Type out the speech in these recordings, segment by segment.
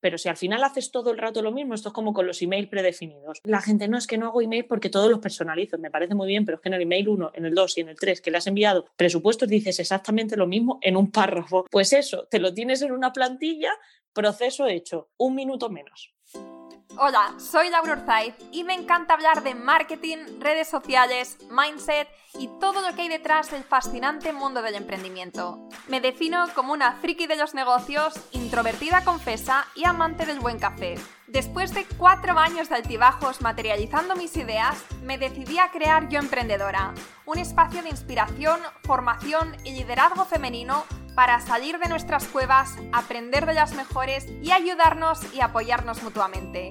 Pero si al final haces todo el rato lo mismo, esto es como con los emails predefinidos. La gente no es que no hago email porque todos los personalizo, me parece muy bien, pero es que en el email 1, en el 2 y en el 3 que le has enviado presupuestos dices exactamente lo mismo en un párrafo. Pues eso, te lo tienes en una plantilla, proceso hecho, un minuto menos. Hola, soy Laura Urzaiz y me encanta hablar de marketing, redes sociales, mindset y todo lo que hay detrás del fascinante mundo del emprendimiento. Me defino como una friki de los negocios, introvertida confesa y amante del buen café. Después de cuatro años de altibajos materializando mis ideas, me decidí a crear Yo Emprendedora, un espacio de inspiración, formación y liderazgo femenino para salir de nuestras cuevas, aprender de las mejores y ayudarnos y apoyarnos mutuamente.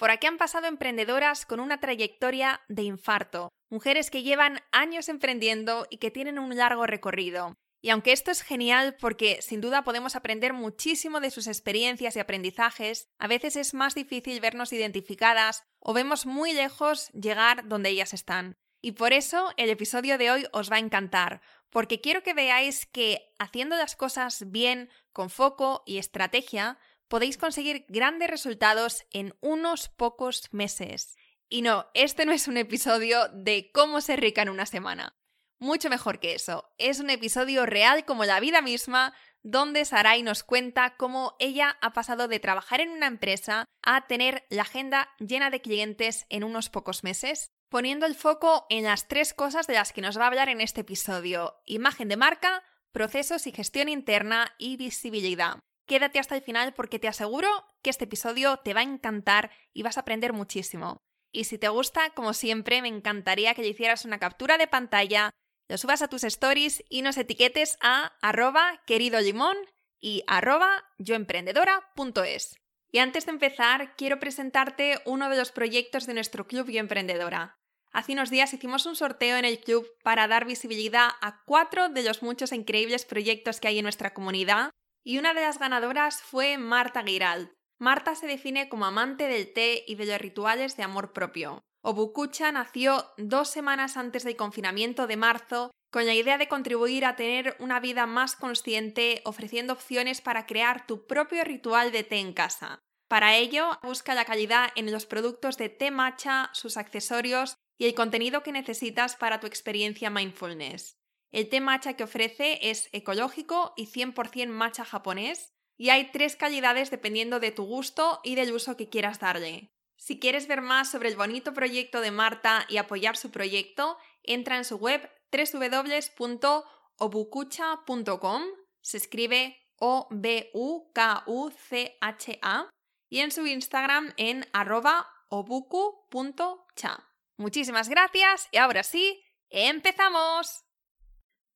Por aquí han pasado emprendedoras con una trayectoria de infarto, mujeres que llevan años emprendiendo y que tienen un largo recorrido. Y aunque esto es genial porque sin duda podemos aprender muchísimo de sus experiencias y aprendizajes, a veces es más difícil vernos identificadas o vemos muy lejos llegar donde ellas están. Y por eso el episodio de hoy os va a encantar, porque quiero que veáis que haciendo las cosas bien, con foco y estrategia, podéis conseguir grandes resultados en unos pocos meses. Y no, este no es un episodio de cómo ser rica en una semana. Mucho mejor que eso, es un episodio real como la vida misma, donde Sarai nos cuenta cómo ella ha pasado de trabajar en una empresa a tener la agenda llena de clientes en unos pocos meses poniendo el foco en las tres cosas de las que nos va a hablar en este episodio. Imagen de marca, procesos y gestión interna y visibilidad. Quédate hasta el final porque te aseguro que este episodio te va a encantar y vas a aprender muchísimo. Y si te gusta, como siempre, me encantaría que le hicieras una captura de pantalla, lo subas a tus stories y nos etiquetes a arroba querido limón y arroba yoemprendedora.es. Y antes de empezar, quiero presentarte uno de los proyectos de nuestro Club Yo Emprendedora. Hace unos días hicimos un sorteo en el club para dar visibilidad a cuatro de los muchos increíbles proyectos que hay en nuestra comunidad y una de las ganadoras fue Marta Girald. Marta se define como amante del té y de los rituales de amor propio. Obukucha nació dos semanas antes del confinamiento de marzo con la idea de contribuir a tener una vida más consciente ofreciendo opciones para crear tu propio ritual de té en casa. Para ello, busca la calidad en los productos de té matcha, sus accesorios y el contenido que necesitas para tu experiencia mindfulness. El té matcha que ofrece es ecológico y 100% matcha japonés, y hay tres calidades dependiendo de tu gusto y del uso que quieras darle. Si quieres ver más sobre el bonito proyecto de Marta y apoyar su proyecto, entra en su web www.obukucha.com, se escribe O-B-U-K-U-C-H-A, y en su Instagram en arroba obuku.cha. Muchísimas gracias y ahora sí, empezamos.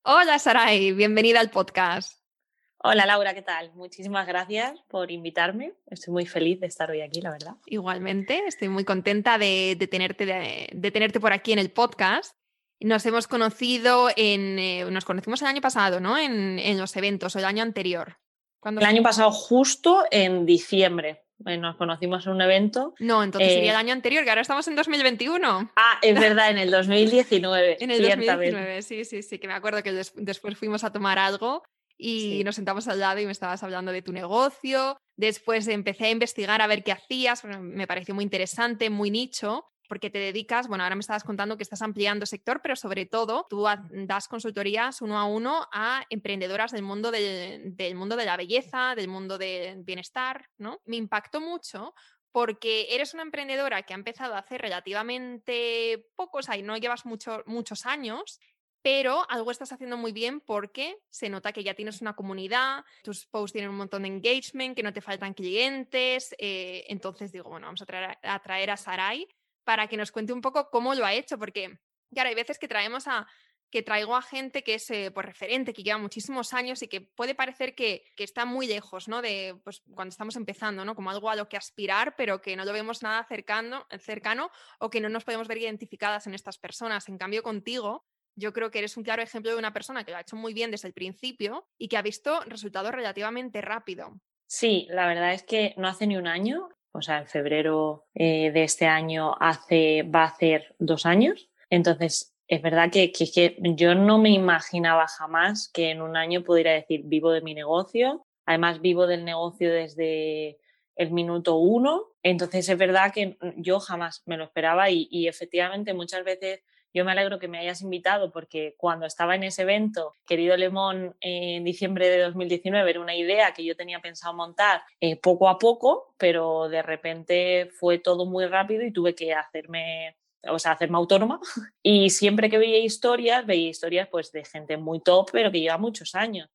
Hola Sarai, bienvenida al podcast. Hola Laura, ¿qué tal? Muchísimas gracias por invitarme. Estoy muy feliz de estar hoy aquí, la verdad. Igualmente, estoy muy contenta de, tenerte, de, tenerte por aquí en el podcast. Nos hemos conocido en, eh, nos conocimos el año pasado, ¿no? En, en los eventos o el año anterior. El año pasado, justo en diciembre nos conocimos en un evento. No, entonces sería el eh, año anterior, que ahora estamos en 2021. Ah, es verdad, en el 2019. en el 2019, sí, sí, sí, que me acuerdo que después fuimos a tomar algo y nos sentamos al lado y me estabas hablando de tu negocio. Después empecé a investigar a ver qué hacías, me pareció muy interesante, muy nicho porque te dedicas, bueno, ahora me estabas contando que estás ampliando sector, pero sobre todo tú das consultorías uno a uno a emprendedoras del mundo, del, mundo de la belleza, del mundo del bienestar, ¿no? Me impactó mucho porque eres una emprendedora que ha empezado hace relativamente pocos, ahí no llevas muchos años, pero algo estás haciendo muy bien porque se nota que ya tienes una comunidad, tus posts tienen un montón de engagement, que no te faltan clientes, eh, entonces digo, bueno, vamos a traer a, traer a Sarai para que nos cuente un poco cómo lo ha hecho, porque, claro, hay veces que traemos a que traigo a gente que es eh, pues, referente, que lleva muchísimos años y que puede parecer que, está muy lejos, ¿no? De pues, cuando estamos empezando, ¿no? Como algo a lo que aspirar, pero que no lo vemos nada cercano, cercano o que no nos podemos ver identificadas en estas personas. En cambio, contigo, yo creo que eres un claro ejemplo de una persona que lo ha hecho muy bien desde el principio y que ha visto resultados relativamente rápido. Sí, la verdad es que no hace ni un año, o sea, en febrero eh, de este año hace, va a hacer dos años. Entonces, es verdad que, que, yo no me imaginaba jamás que en un año pudiera decir vivo de mi negocio. Además, vivo del negocio desde el minuto uno. Entonces, es verdad que yo jamás me lo esperaba y, y efectivamente muchas veces yo me alegro que me hayas invitado porque cuando estaba en ese evento, Querido Lemón, en diciembre de 2019, era una idea que yo tenía pensado montar eh, poco a poco, pero de repente fue todo muy rápido y tuve que hacerme o sea, hacerme autónoma. Y siempre que veía historias, veía historias pues de gente muy top, pero que lleva muchos años.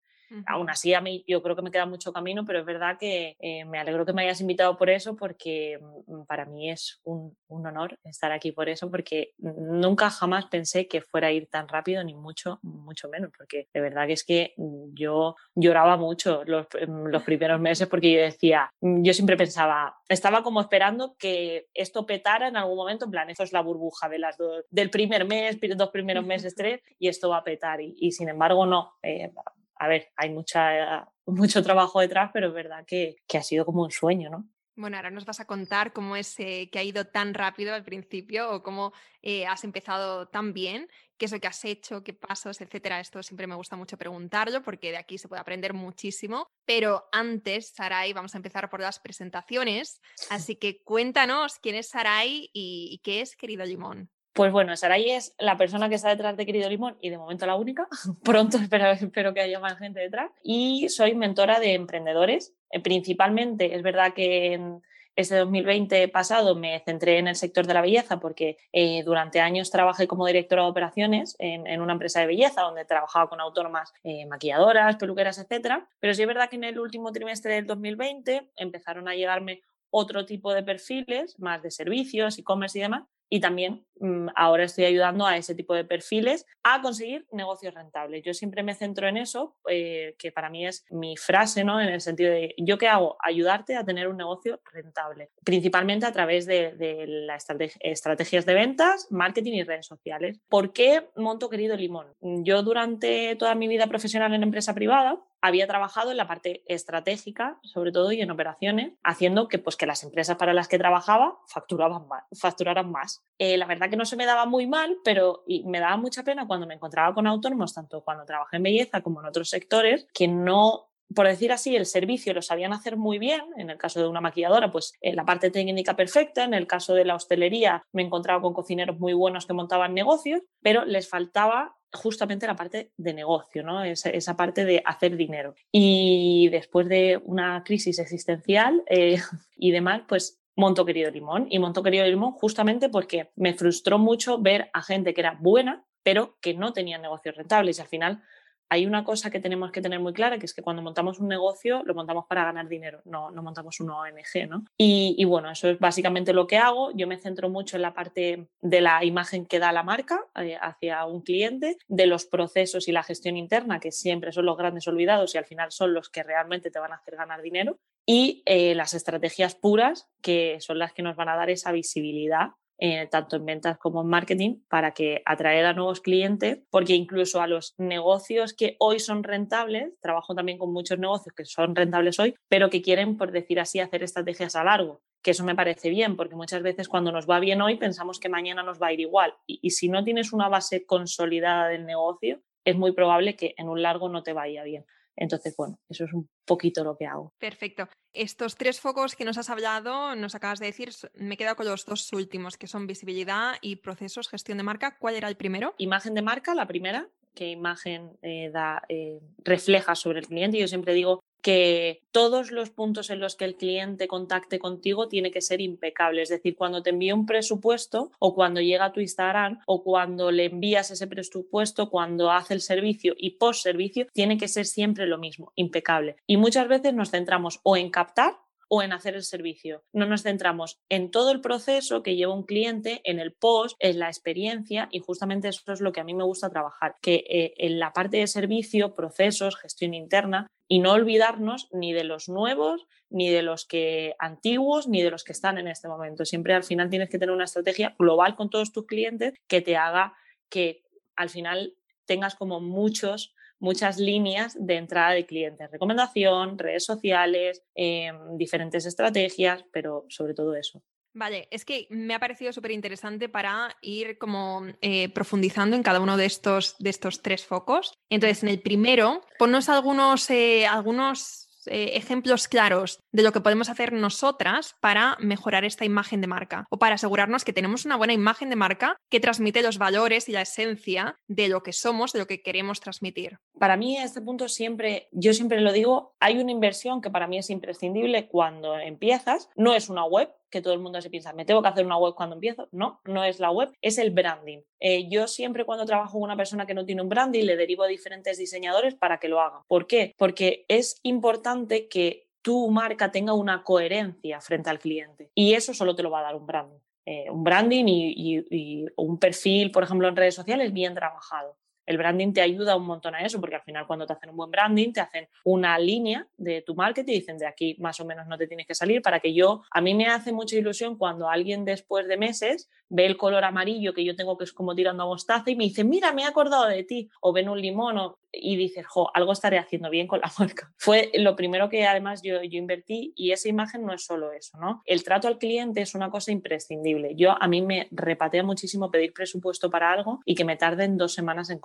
Aún así, a mí yo creo que me queda mucho camino, pero es verdad que eh, me alegro que me hayas invitado por eso, porque mm, para mí es un, un, honor estar aquí por eso, porque nunca jamás pensé que fuera a ir tan rápido, ni mucho, mucho menos, porque de verdad que es que mm, yo lloraba mucho los, mm, los primeros meses porque yo decía, yo siempre pensaba, estaba como esperando que esto petara en algún momento, en plan, esto es la burbuja de las dos, del primer mes, dos primeros meses, tres, y esto va a petar, y, y sin embargo no. Eh, a ver, hay mucha, mucho trabajo detrás, pero es verdad que, ha sido como un sueño, ¿no? Bueno, ahora nos vas a contar cómo es eh, que ha ido tan rápido al principio o cómo eh, has empezado tan bien, qué es lo que has hecho, qué pasos, etcétera. Esto siempre me gusta mucho preguntarlo porque de aquí se puede aprender muchísimo. Pero antes, Sarai, vamos a empezar por las presentaciones. Así que cuéntanos quién es Sarai y qué es Querido Limón. Pues bueno, Saray es la persona que está detrás de Querido Limón y de momento la única. Pronto espero, espero que haya más gente detrás. Y soy mentora de emprendedores. Eh, principalmente, es verdad que en este 2020 pasado me centré en el sector de la belleza porque eh, durante años trabajé como directora de operaciones en, una empresa de belleza donde trabajaba con autónomas eh, maquilladoras, peluqueras, etc. Pero sí es verdad que en el último trimestre del 2020 empezaron a llegarme otro tipo de perfiles, más de servicios, e-commerce y demás, y también mm, ahora estoy ayudando a ese tipo de perfiles a conseguir negocios rentables. Yo siempre me centro en eso, eh, que para mí es mi frase, ¿no? En el sentido de, ¿yo qué hago? Ayudarte a tener un negocio rentable, principalmente a través de, de las estrategias de ventas, marketing y redes sociales. ¿Por qué monto querido limón? Yo durante toda mi vida profesional en empresa privada había trabajado en la parte estratégica, sobre todo, y en operaciones, haciendo que, pues, que las empresas para las que trabajaba facturaban más, facturaran más. Eh, la verdad que no se me daba muy mal, pero y me daba mucha pena cuando me encontraba con autónomos, tanto cuando trabajé en belleza como en otros sectores, que no por decir así, el servicio lo sabían hacer muy bien. En el caso de una maquilladora, pues eh, la parte técnica perfecta. En el caso de la hostelería, me encontraba con cocineros muy buenos que montaban negocios, pero les faltaba justamente la parte de negocio, ¿no? esa, parte de hacer dinero. Y después de una crisis existencial eh, y demás, pues monto Querido Limón. Y monto Querido Limón justamente porque me frustró mucho ver a gente que era buena, pero que no tenía negocios rentables. Y al final hay una cosa que tenemos que tener muy clara, que es que cuando montamos un negocio lo montamos para ganar dinero, no, no montamos una ONG, ¿no? Y, bueno, eso es básicamente lo que hago. Yo me centro mucho en la parte de la imagen que da la marca eh, hacia un cliente, de los procesos y la gestión interna, que siempre son los grandes olvidados y al final son los que realmente te van a hacer ganar dinero, y eh, las estrategias puras, que son las que nos van a dar esa visibilidad eh, tanto en ventas como en marketing, para que atraer a nuevos clientes, porque incluso a los negocios que hoy son rentables, trabajo también con muchos negocios que son rentables hoy, pero que quieren, por decir así, hacer estrategias a largo que eso me parece bien, porque muchas veces cuando nos va bien hoy pensamos que mañana nos va a ir igual. y, si no tienes una base consolidada del negocio, es muy probable que en un largo no te vaya bien. Entonces, bueno, eso es un poquito lo que hago. Perfecto. Estos tres focos que nos has hablado, nos acabas de decir, me he quedado con los dos últimos, que son visibilidad y procesos, gestión de marca. ¿Cuál era el primero? Imagen de marca, la primera, qué imagen eh, da, eh, refleja sobre el cliente. Yo siempre digo que todos los puntos en los que el cliente contacte contigo tiene que ser impecable. Es decir, cuando te envía un presupuesto o cuando llega a tu Instagram o cuando le envías ese presupuesto, cuando hace el servicio y post servicio, tiene que ser siempre lo mismo, impecable. Y muchas veces nos centramos o en captar o en hacer el servicio. No nos centramos en todo el proceso que lleva un cliente, en el post, en la experiencia y justamente eso es lo que a mí me gusta trabajar, que eh, en la parte de servicio, procesos, gestión interna y no olvidarnos ni de los nuevos, ni de los que antiguos, ni de los que están en este momento. Siempre al final tienes que tener una estrategia global con todos tus clientes que te haga que al final tengas como muchos muchas líneas de entrada de clientes, recomendación, redes sociales, em, diferentes estrategias, pero sobre todo eso. Vale, es que me ha parecido súper interesante para ir como eh, profundizando en cada uno de estos, de estos tres focos. Entonces, en el primero, ponnos algunos, eh, algunos eh, ejemplos claros de lo que podemos hacer nosotras para mejorar esta imagen de marca o para asegurarnos que tenemos una buena imagen de marca que transmite los valores y la esencia de lo que somos, de lo que queremos transmitir. Para mí, a este punto siempre, yo siempre lo digo, hay una inversión que para mí es imprescindible cuando empiezas. No es una web, que todo el mundo se piensa, me tengo que hacer una web cuando empiezo. No, no es la web, es el branding. Eh, yo siempre cuando trabajo con una persona que no tiene un branding le derivo a diferentes diseñadores para que lo hagan. ¿Por qué? Porque es importante que tu marca tenga una coherencia frente al cliente y eso solo te lo va a dar un branding. Eh, un branding y un perfil, por ejemplo, en redes sociales bien trabajado el branding te ayuda un montón a eso, porque al final cuando te hacen un buen branding, te hacen una línea de tu marketing y dicen de aquí más o menos no te tienes que salir para que yo, a mí me hace mucha ilusión cuando alguien después de meses ve el color amarillo que yo tengo que es como tirando a mostaza y me dice, mira, me he acordado de ti, o ven un limón y dices, jo, algo estaré haciendo bien con la marca. Fue lo primero que además yo, yo invertí y esa imagen no es solo eso, ¿no? El trato al cliente es una cosa imprescindible. Yo a mí me repatea muchísimo pedir presupuesto para algo y que me tarden dos semanas en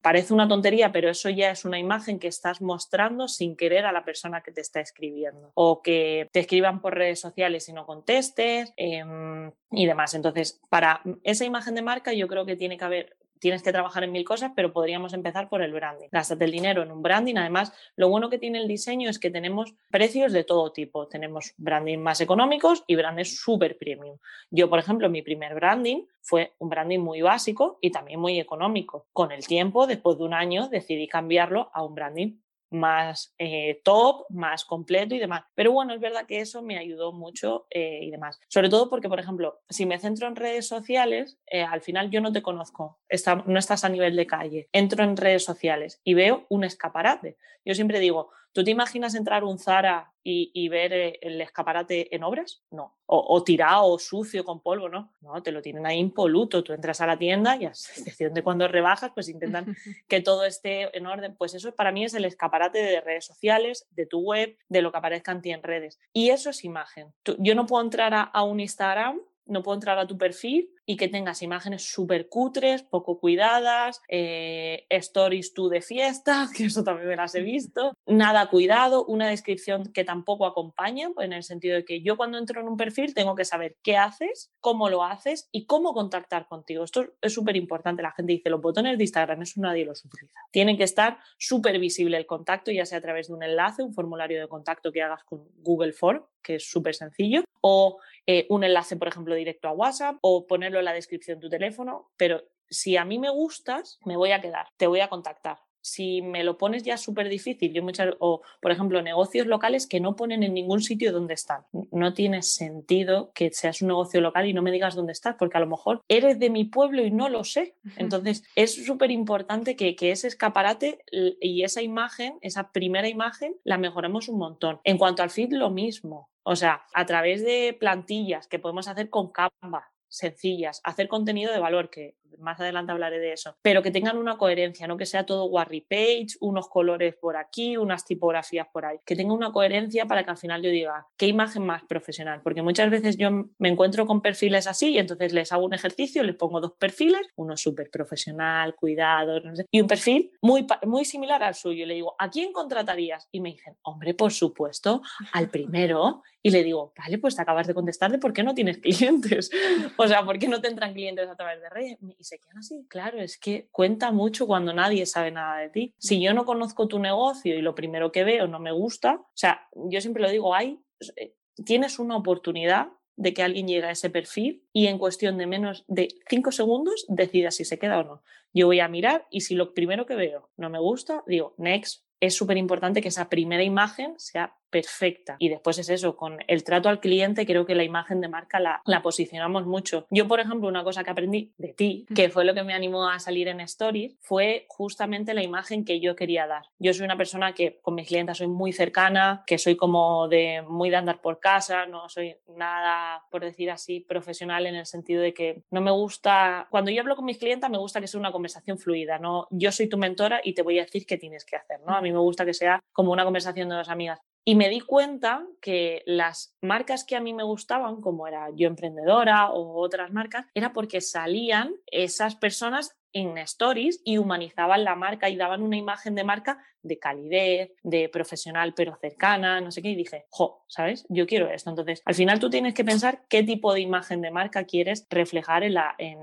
Parece una tontería, pero eso ya es una imagen que estás mostrando sin querer a la persona que te está escribiendo. O que te escriban por redes sociales y no contestes em, y demás. Entonces, para esa imagen de marca yo creo que tiene que haber tienes que trabajar en mil cosas, pero podríamos empezar por el branding. Gástate el dinero en un branding. Además, lo bueno que tiene el diseño es que tenemos precios de todo tipo. Tenemos branding más económicos y branding súper premium. Yo, por ejemplo, mi primer branding fue un branding muy básico y también muy económico. Con el tiempo, después de un año, decidí cambiarlo a un branding más eh, top, más completo y demás. Pero bueno, es verdad que eso me ayudó mucho eh, y demás. Sobre todo porque, por ejemplo, si me centro en redes sociales, eh, al final yo no te conozco, no estás a nivel de calle. Entro en redes sociales y veo un escaparate. Yo siempre digo, ¿Tú te imaginas entrar un Zara y, ver eh, el escaparate en obras? No. O, tirado o sucio con polvo, no. No, te lo tienen ahí impoluto. Tú entras a la tienda y a excepción de cuando rebajas, pues intentan que todo esté en orden. Pues eso para mí es el escaparate de redes sociales, de tu web, de lo que aparezca en ti en redes. Y eso es imagen. yo no puedo entrar a un Instagram no puedo entrar a tu perfil y que tengas imágenes súper cutres, poco cuidadas, eh, stories tú de fiesta, que eso también me las he visto, nada cuidado, una descripción que tampoco acompaña, pues en el sentido de que yo cuando entro en un perfil tengo que saber qué haces, cómo lo haces y cómo contactar contigo. Esto es súper importante. La gente dice, los botones de Instagram, eso nadie los utiliza. Tiene que estar súper visible el contacto, ya sea a través de un enlace, un formulario de contacto que hagas con Google Form, que es súper sencillo, o eh, un enlace, por ejemplo, directo a WhatsApp o en la descripción de tu teléfono, pero si a mí me gustas, me voy a quedar, te voy a contactar. Si me lo pones ya súper difícil, yo muchas, o por ejemplo negocios locales que no ponen en ningún sitio donde están. No tiene sentido que seas un negocio local y no me digas dónde estás, porque a lo mejor eres de mi pueblo y no lo sé. Entonces es súper importante que, que ese escaparate y esa imagen, esa primera imagen, la mejoremos un montón. En cuanto al feed, lo mismo. O sea, a través de plantillas que podemos hacer con Canva, sencillas, hacer contenido de valor, que más adelante hablaré de eso, pero que tengan una coherencia, no que sea todo Warry Page, unos colores por aquí, unas tipografías por ahí, que tenga una coherencia para que al final yo diga, ¿qué imagen más profesional? Porque muchas veces yo me encuentro con perfiles así y entonces les hago un ejercicio, les pongo dos perfiles, uno súper profesional, cuidado, y un perfil muy, muy similar al suyo. Y le digo, ¿a quién contratarías? Y me dicen, hombre, por supuesto, al primero. Y le digo, vale, pues te acabas de contestar de por qué no tienes clientes. o sea, ¿por qué no te entran clientes a través de redes? Y se quedan así. Claro, es que cuenta mucho cuando nadie sabe nada de ti. Si yo no conozco tu negocio y lo primero que veo no me gusta, o sea, yo siempre lo digo, hay, eh, tienes una oportunidad de que alguien llegue a ese perfil y en cuestión de menos de cinco segundos decida si se queda o no. Yo voy a mirar y si lo primero que veo no me gusta, digo, next. Es súper importante que esa primera imagen sea perfecta. Y después es eso, con el trato al cliente creo que la imagen de marca la, la posicionamos mucho. Yo, por ejemplo, una cosa que aprendí de ti, que fue lo que me animó a salir en Stories, fue justamente la imagen que yo quería dar. Yo soy una persona que con mis clientes soy muy cercana, que soy como de muy de andar por casa, no soy nada, por decir así, profesional en el sentido de que no me gusta, cuando yo hablo con mis clientes me gusta que sea una conversación fluida, no yo soy tu mentora y te voy a decir qué tienes que hacer, ¿no? A mí me gusta que sea como una conversación de dos amigas. Y me di cuenta que las marcas que a mí me gustaban, como era Yo Emprendedora o otras marcas, era porque salían esas personas en stories y humanizaban la marca y daban una imagen de marca de calidez, de profesional pero cercana, no sé qué, y dije, jo, ¿sabes? Yo quiero esto. Entonces, al final tú tienes que pensar qué tipo de imagen de marca quieres reflejar en, la, en,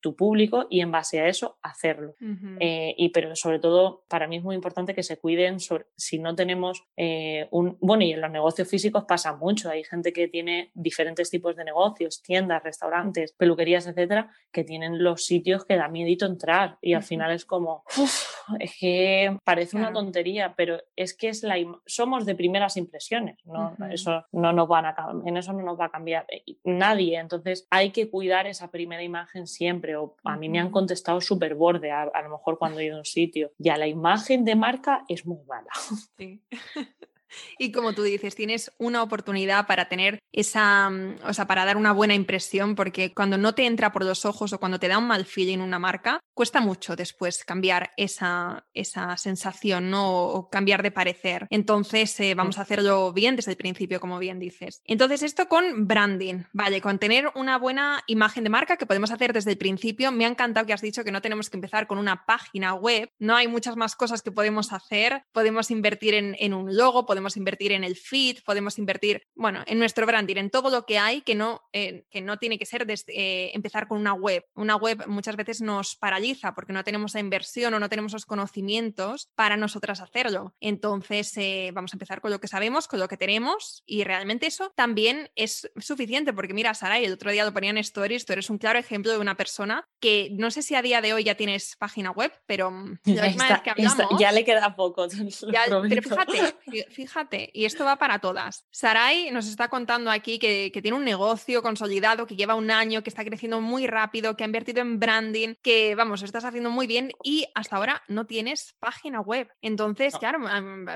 tu público y en base a eso hacerlo. Eh, y pero sobre todo, para mí es muy importante que se cuiden si no tenemos eh, un... Bueno, y en los negocios físicos pasa mucho, hay gente que tiene diferentes tipos de negocios, tiendas, restaurantes, peluquerías, etcétera, que tienen los sitios que da miedo entrar y al final es como, es que parece una tontería, pero es que es la somos de primeras impresiones, ¿no? Eso no nos van a en eso no nos va a cambiar eh, nadie, entonces hay que cuidar esa primera imagen siempre. O a mí me han contestado súper borde, a, lo mejor cuando he ido a un sitio, ya la imagen de marca es muy mala. Sí. Y como tú dices, tienes una oportunidad para tener esa, mm, o sea, para dar una buena impresión, porque cuando no te entra por los ojos o cuando te da un mal feeling una marca, cuesta mucho después cambiar esa, esa sensación, ¿no? O cambiar de parecer. Entonces, eh, vamos a hacerlo bien desde el principio, como bien dices. Entonces, esto con branding, vale, con tener una buena imagen de marca que podemos hacer desde el principio. Me ha encantado que has dicho que no tenemos que empezar con una página web, no hay muchas más cosas que podemos hacer. Podemos invertir en, en un logo, podemos invertir en el feed, podemos invertir, bueno, en nuestro branding, en todo lo que hay que no, eh, que no tiene que ser desde, eh, empezar con una web. Una web muchas veces nos paraliza porque no tenemos la inversión o no tenemos los conocimientos para nosotras hacerlo. Entonces, eh, vamos a empezar con lo que sabemos, con lo que tenemos y realmente eso también es suficiente porque mira, Sara, el otro día lo ponía en stories, tú eres un claro ejemplo de una persona que no sé si a día de hoy ya tienes página web, pero mm, ya le queda poco. pero fíjate, fíjate, y esto va para todas. Sarai nos está contando aquí que, tiene un negocio consolidado, que lleva un año, que está creciendo muy rápido, que ha invertido en branding, que vamos, estás haciendo muy bien y hasta ahora no tienes página web. Entonces, claro,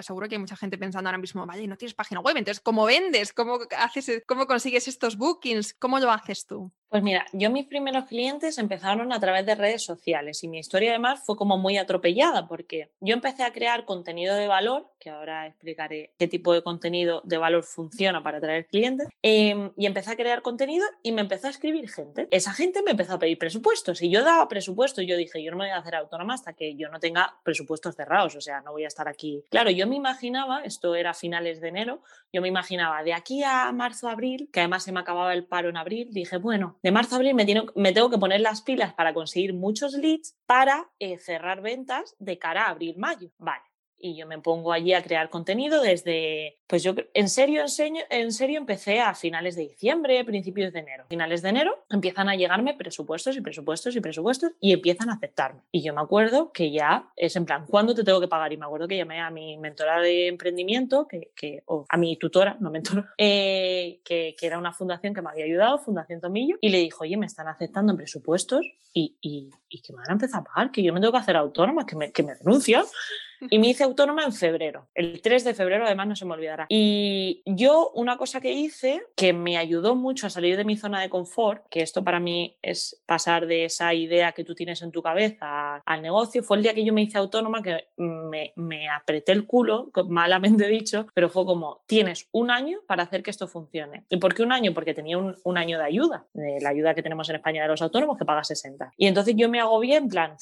seguro que hay mucha gente pensando ahora mismo, vale, no tienes página web, entonces, ¿cómo vendes? ¿Cómo, haces, cómo consigues estos bookings? ¿Cómo lo haces tú? Pues mira, yo mis primeros clientes empezaron a través de redes sociales y mi historia además fue como muy atropellada porque yo empecé a crear contenido de valor, que ahora explicaré qué tipo de contenido de valor funciona para atraer clientes, em, y empecé a crear contenido y me empezó a escribir gente. Esa gente me empezó a pedir presupuestos y yo daba presupuestos, yo dije, yo no me voy a hacer autónoma hasta que yo no tenga presupuestos cerrados, o sea, no voy a estar aquí. Claro, yo me imaginaba, esto era finales de enero, yo me imaginaba de aquí a marzo, abril, que además se me acababa el paro en abril, dije, bueno, de marzo a abril me, tengo que poner las pilas para conseguir muchos leads para eh, cerrar ventas de cara a abril-mayo. Vale y yo me pongo allí a crear contenido desde, pues yo en serio, enseño, en serio empecé a finales de diciembre, principios de enero. Finales de enero empiezan a llegarme presupuestos y presupuestos y presupuestos y empiezan a aceptarme. Y yo me acuerdo que ya es en plan, ¿cuándo te tengo que pagar? Y me acuerdo que llamé a mi mentora de emprendimiento, que, que o a mi tutora, no mentora, eh, que, que, era una fundación que me había ayudado, Fundación Tomillo, y le dijo, oye, me están aceptando en presupuestos y, y, y que me van a empezar a pagar, que yo me tengo que hacer autónoma, que me, que me denuncian. Y me hice autónoma en febrero. El 3 de febrero, además, no se me olvidará. Y yo, una cosa que hice que me ayudó mucho a salir de mi zona de confort, que esto para mí es pasar de esa idea que tú tienes en tu cabeza al negocio, fue el día que yo me hice autónoma que me, me apreté el culo, malamente dicho, pero fue como, tienes un año para hacer que esto funcione. ¿Y por qué un año? Porque tenía un, un año de ayuda, de la ayuda que tenemos en España de los autónomos, que paga 60. Y entonces yo me hago bien, en plan,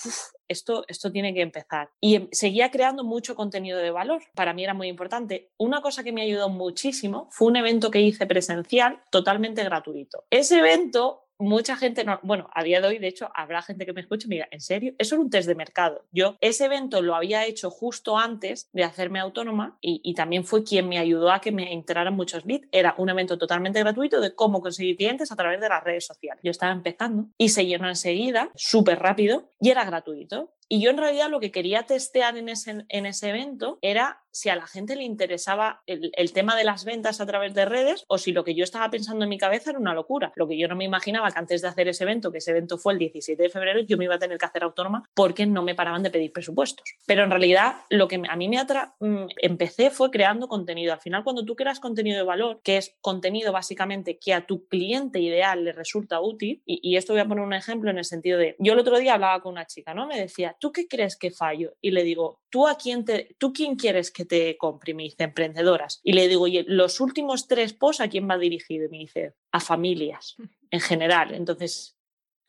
esto, esto tiene que empezar. Y em, seguía creando mucho contenido de valor. Para mí era muy importante. Una cosa que me ayudó muchísimo fue un evento que hice presencial totalmente gratuito. Ese evento mucha gente, no, bueno, a día de hoy, de hecho, habrá gente que me escuche y me diga, ¿en serio? Eso era un test de mercado. Yo ese evento lo había hecho justo antes de hacerme autónoma y, también fue quien me ayudó a que me entraran muchos leads. Era un evento totalmente gratuito de cómo conseguir clientes a través de las redes sociales. Yo estaba empezando y se llenó enseguida, súper rápido y era gratuito. Y yo en realidad lo que quería testear en ese, en ese evento era si a la gente le interesaba el, tema de las ventas a través de redes o si lo que yo estaba pensando en mi cabeza era una locura. Lo que yo no me imaginaba que antes de hacer ese evento, que ese evento fue el 17 de febrero, yo me iba a tener que hacer autónoma porque no me paraban de pedir presupuestos. Pero en realidad lo que a mí me atra mm, empecé fue creando contenido. Al final, cuando tú creas contenido de valor, que es contenido básicamente que a tu cliente ideal le resulta útil, y, esto voy a poner un ejemplo en el sentido de, yo el otro día hablaba con una chica, ¿no? Me decía, ¿tú qué crees que fallo? Y le digo, ¿tú a quién tú quién quieres que te? Y me dice, emprendedoras. Y le digo, oye, los últimos tres posts, ¿a quién va dirigido? Y me dice, a familias en general. Entonces,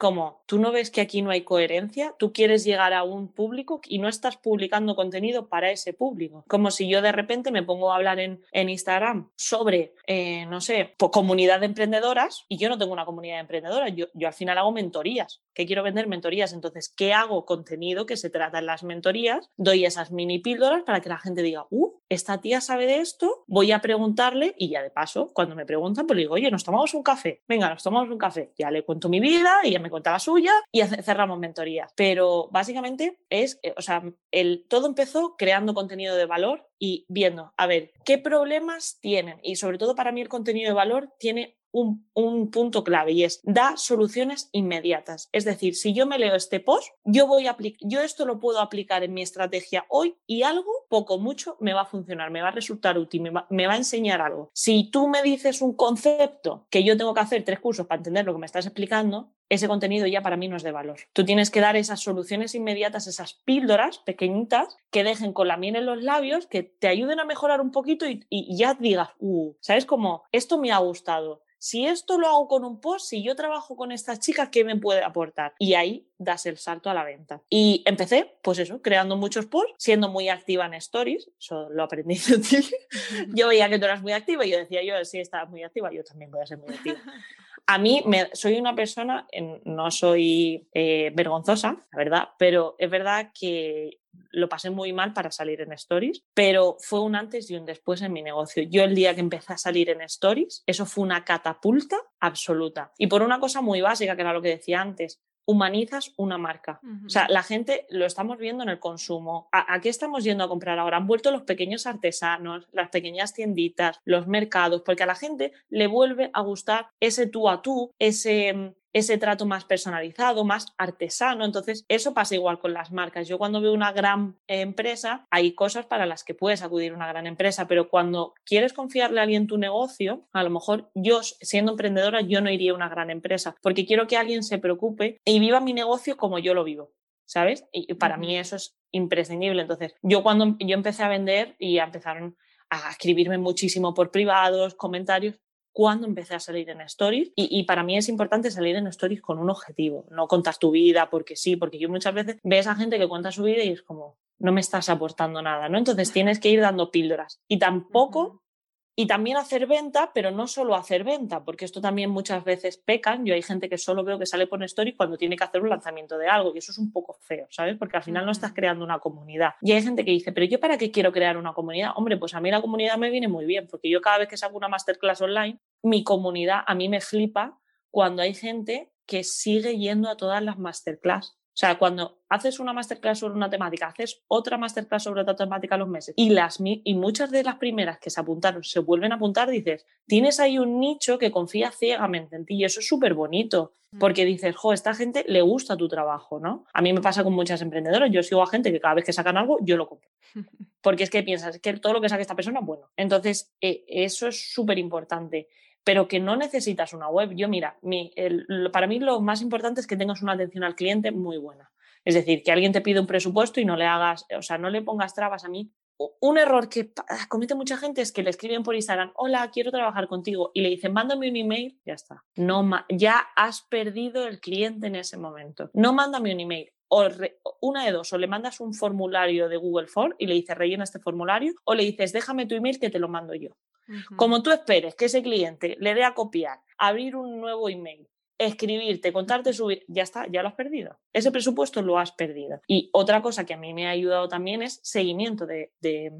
como tú no ves que aquí no hay coherencia, tú quieres llegar a un público y no estás publicando contenido para ese público. Como si yo de repente me pongo a hablar en, en Instagram sobre, eh, no sé, comunidad de emprendedoras y yo no tengo una comunidad de emprendedoras, yo, yo al final hago mentorías, que quiero vender mentorías. Entonces, ¿qué hago? Contenido que se trata en las mentorías, doy esas mini píldoras para que la gente diga, uh, esta tía sabe de esto, voy a preguntarle y ya de paso, cuando me preguntan, pues le digo, oye, nos tomamos un café, venga, nos tomamos un café, ya le cuento mi vida y ya me cuenta la suya y cerramos mentorías. Pero básicamente es, eh, o sea, el, todo empezó creando contenido de valor y viendo, a ver, qué problemas tienen. Y sobre todo para mí el contenido de valor tiene un, un, punto clave y es da soluciones inmediatas. Es decir, si yo me leo este post, yo voy a yo esto lo puedo aplicar en mi estrategia hoy y algo, poco, mucho, me va a funcionar, me va a resultar útil, me va, me va a enseñar algo. Si tú me dices un concepto que yo tengo que hacer tres cursos para entender lo que me estás explicando, ese contenido ya para mí no es de valor. Tú tienes que dar esas soluciones inmediatas, esas píldoras pequeñitas que dejen con la miel en los labios, que te ayuden a mejorar un poquito y, y ya digas, uh, ¿sabes cómo? Esto me ha gustado si esto lo hago con un post, si yo trabajo con esta chica, ¿qué me puede aportar? Y ahí das el salto a la venta. Y empecé, pues eso, creando muchos posts, siendo muy activa en stories, eso lo aprendí de ti. Yo veía que tú eras muy activa y yo decía, yo sí estaba muy activa, yo también voy a ser muy activa. A mí me, soy una persona, no soy eh, vergonzosa, la verdad, pero es verdad que lo pasé muy mal para salir en stories, pero fue un antes y un después en mi negocio. Yo el día que empecé a salir en stories, eso fue una catapulta absoluta. Y por una cosa muy básica, que era lo que decía antes, humanizas una marca. O sea, la gente lo estamos viendo en el consumo. ¿A, qué estamos yendo a comprar ahora? Han vuelto los pequeños artesanos, las pequeñas tienditas, los mercados, porque a la gente le vuelve a gustar ese tú a tú, ese mm, ese trato más personalizado, más artesano. Entonces, eso pasa igual con las marcas. Yo cuando veo una gran empresa, hay cosas para las que puedes acudir a una gran empresa, pero cuando quieres confiarle a alguien tu negocio, a lo mejor yo, siendo emprendedora, yo no iría a una gran empresa, porque quiero que alguien se preocupe y viva mi negocio como yo lo vivo. ¿Sabes? Y para mí eso es imprescindible. Entonces, yo cuando yo empecé a vender y empezaron a escribirme muchísimo por privados, comentarios, cuando empecé a salir en stories y, para mí es importante salir en stories con un objetivo, no contar tu vida porque sí, porque yo muchas veces ves a gente que cuenta su vida y es como, no me estás aportando nada, ¿no? Entonces tienes que ir dando píldoras y tampoco y también hacer venta, pero no solo hacer venta, porque esto también muchas veces pecan. Yo hay gente que solo veo que sale por story cuando tiene que hacer un lanzamiento de algo y eso es un poco feo, ¿sabes? Porque al final no estás creando una comunidad. Y hay gente que dice, pero yo para qué quiero crear una comunidad? Hombre, pues a mí la comunidad me viene muy bien, porque yo cada vez que saco una masterclass online, mi comunidad a mí me flipa cuando hay gente que sigue yendo a todas las masterclass. O sea, cuando haces una masterclass sobre una temática, haces otra masterclass sobre otra temática a los meses y, las, y muchas de las primeras que se apuntaron se vuelven a apuntar, dices, tienes ahí un nicho que confía ciegamente en ti y eso es súper bonito mm. porque dices, jo, esta gente le gusta tu trabajo, ¿no? A mí me pasa con muchas emprendedoras, yo sigo a gente que cada vez que sacan algo, yo lo compro. Porque es que piensas que todo lo que saque esta persona es bueno. Entonces, eh, eso es súper importante pero que no necesitas una web. Yo, mira, mi, para mí lo más importante es que tengas una atención al cliente muy buena. Es decir, que alguien te pide un presupuesto y no le hagas, o sea, no le pongas trabas a mí. Un error que comete mucha gente es que le escriben por Instagram, hola, quiero trabajar contigo, y le dicen, mándame un email, ya está. No, ya has perdido el cliente en ese momento. No mándame un email, o una de dos, o le mandas un formulario de Google Form y le dices rellena este formulario, o le dices déjame tu email que te lo mando yo. Como tú esperes que ese cliente le dé a copiar, abrir un nuevo email, escribirte, contarte subir, ya está, ya lo has perdido. Ese presupuesto lo has perdido. Y otra cosa que a mí me ha ayudado también es seguimiento de, de,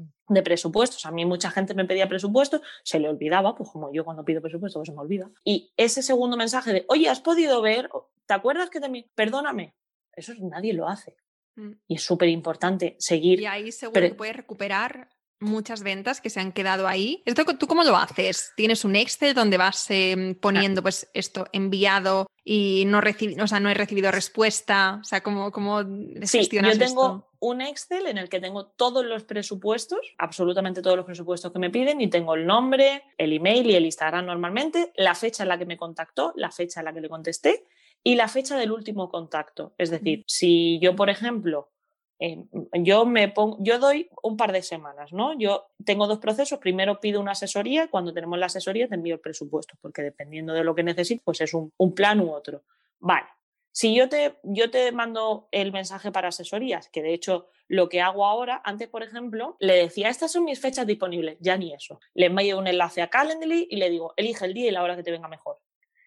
presupuestos. A mí mucha gente me pedía presupuestos, se le olvidaba, pues como yo cuando pido presupuesto, pues se me olvida. Y ese segundo mensaje de, oye, ¿has podido ver? ¿Te acuerdas que también? Perdóname, eso nadie lo hace. Mm. Y es súper importante seguir. Y ahí seguro que puedes recuperar muchas ventas que se han quedado ahí. ¿Esto tú cómo lo haces? ¿Tienes un Excel donde vas em, poniendo pues esto enviado y no, o sea, no he recibido respuesta? O sea, ¿cómo, cómo sí, yo tengo un Excel en el que tengo todos los presupuestos, absolutamente todos los presupuestos que me piden y tengo el nombre, el email y el Instagram normalmente, la fecha en la que me contactó, la fecha en la que le contesté y la fecha del último contacto. Es decir, si yo, por ejemplo, yo me pongo, yo doy un par de semanas, ¿no? Yo tengo dos procesos. Primero pido una asesoría. Cuando tenemos la asesoría te envío el presupuesto, porque dependiendo de lo que necesites, pues es un, un plan u otro. Vale. Si yo te, yo te mando el mensaje para asesorías, que de hecho lo que hago ahora, antes por ejemplo, le decía, estas son mis fechas disponibles, ya ni eso. Le envío un enlace a Calendly y le digo, elige el día y la hora que te venga mejor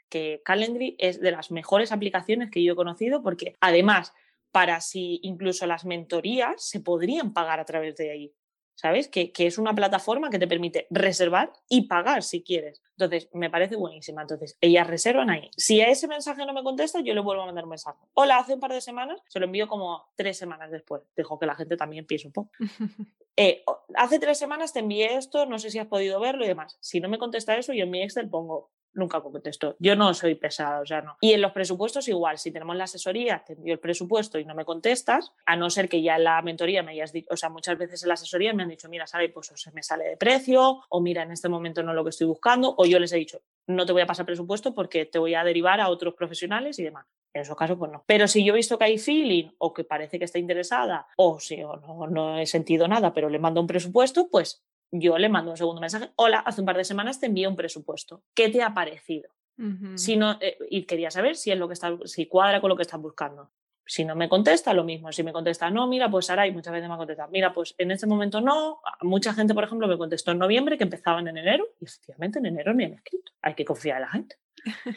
que Calendly es de las mejores aplicaciones que yo he conocido porque además, para si incluso las mentorías se podrían pagar a través de ahí. ¿Sabes? Que, es una plataforma que te permite reservar y pagar si quieres. Entonces, me parece buenísima. Entonces, ellas reservan ahí. Si a ese mensaje no me contesta, yo le vuelvo a mandar un mensaje. Hola, hace un par de semanas, se lo envío como tres semanas después. Dejo que la gente también piense un poco. Eh, hace tres semanas te envié esto, no sé si has podido verlo y demás. Si no me contesta eso, yo en mi Excel pongo nunca contesto. Yo no soy pesada, o sea, no. Y en los presupuestos igual, si tenemos la asesoría, te envío el presupuesto y no me contestas, a no ser que ya en la mentoría me hayas dicho, o sea, muchas veces en la asesoría me han dicho, mira, Sara, pues o se me sale de precio, o mira, en este momento no es lo que estoy buscando, o yo les he dicho, no te voy a pasar presupuesto porque te voy a derivar a otros profesionales y demás. En esos casos, pues no. Pero si yo he visto que hay feeling o que parece que está interesada, o si no, no he sentido nada, pero le mando un presupuesto, pues yo le mando un segundo mensaje, hola, hace un par de semanas te envío un presupuesto, ¿qué te ha parecido? si no, eh, y quería saber si es lo que está, si cuadra con lo que estás buscando. Si no me contesta, lo mismo. Si me contesta, no, mira, pues ahora y muchas veces me ha contestado, mira, pues en este momento no. Mucha gente, por ejemplo, me contestó en noviembre que empezaban en enero y efectivamente en enero ni han escrito. Hay que confiar en la gente.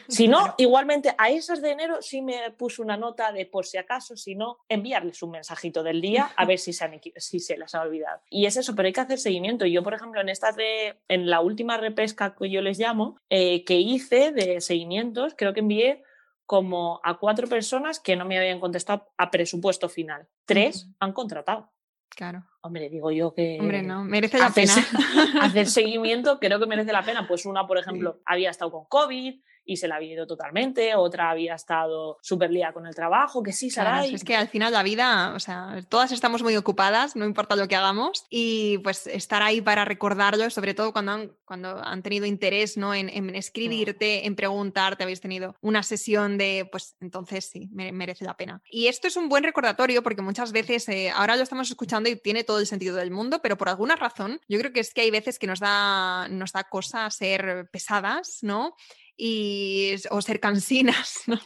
Si no, igualmente a esas de enero sí me puso una nota de por si acaso, si no, enviarles un mensajito del día a ver si se, si se las ha olvidado. Y es eso, pero hay que hacer seguimiento. Yo, por ejemplo, en estas de, en la última repesca que yo les llamo, eh, que hice de seguimientos, creo que envié como a cuatro personas que no me habían contestado a presupuesto final. Tres han contratado. Claro. Hombre, digo yo que. Hombre, no, merece la pena. hacer seguimiento creo que merece la pena. Pues una, por ejemplo, había estado con COVID, y se la había ido totalmente, otra había estado súper lía con el trabajo, que sí, Saray. Claro, es que al final la vida, o sea, todas estamos muy ocupadas, no importa lo que hagamos, y pues estar ahí para recordarlo, sobre todo cuando han, cuando han tenido interés ¿no? en, en escribirte, en preguntarte, habéis tenido una sesión de, pues entonces sí, merece la pena. Y esto es un buen recordatorio porque muchas veces, eh, ahora lo estamos escuchando y tiene todo el sentido del mundo, pero por alguna razón, yo creo que es que hay veces que nos da, nos da cosa ser pesadas, ¿no? Y, o ser cansinas, ¿no?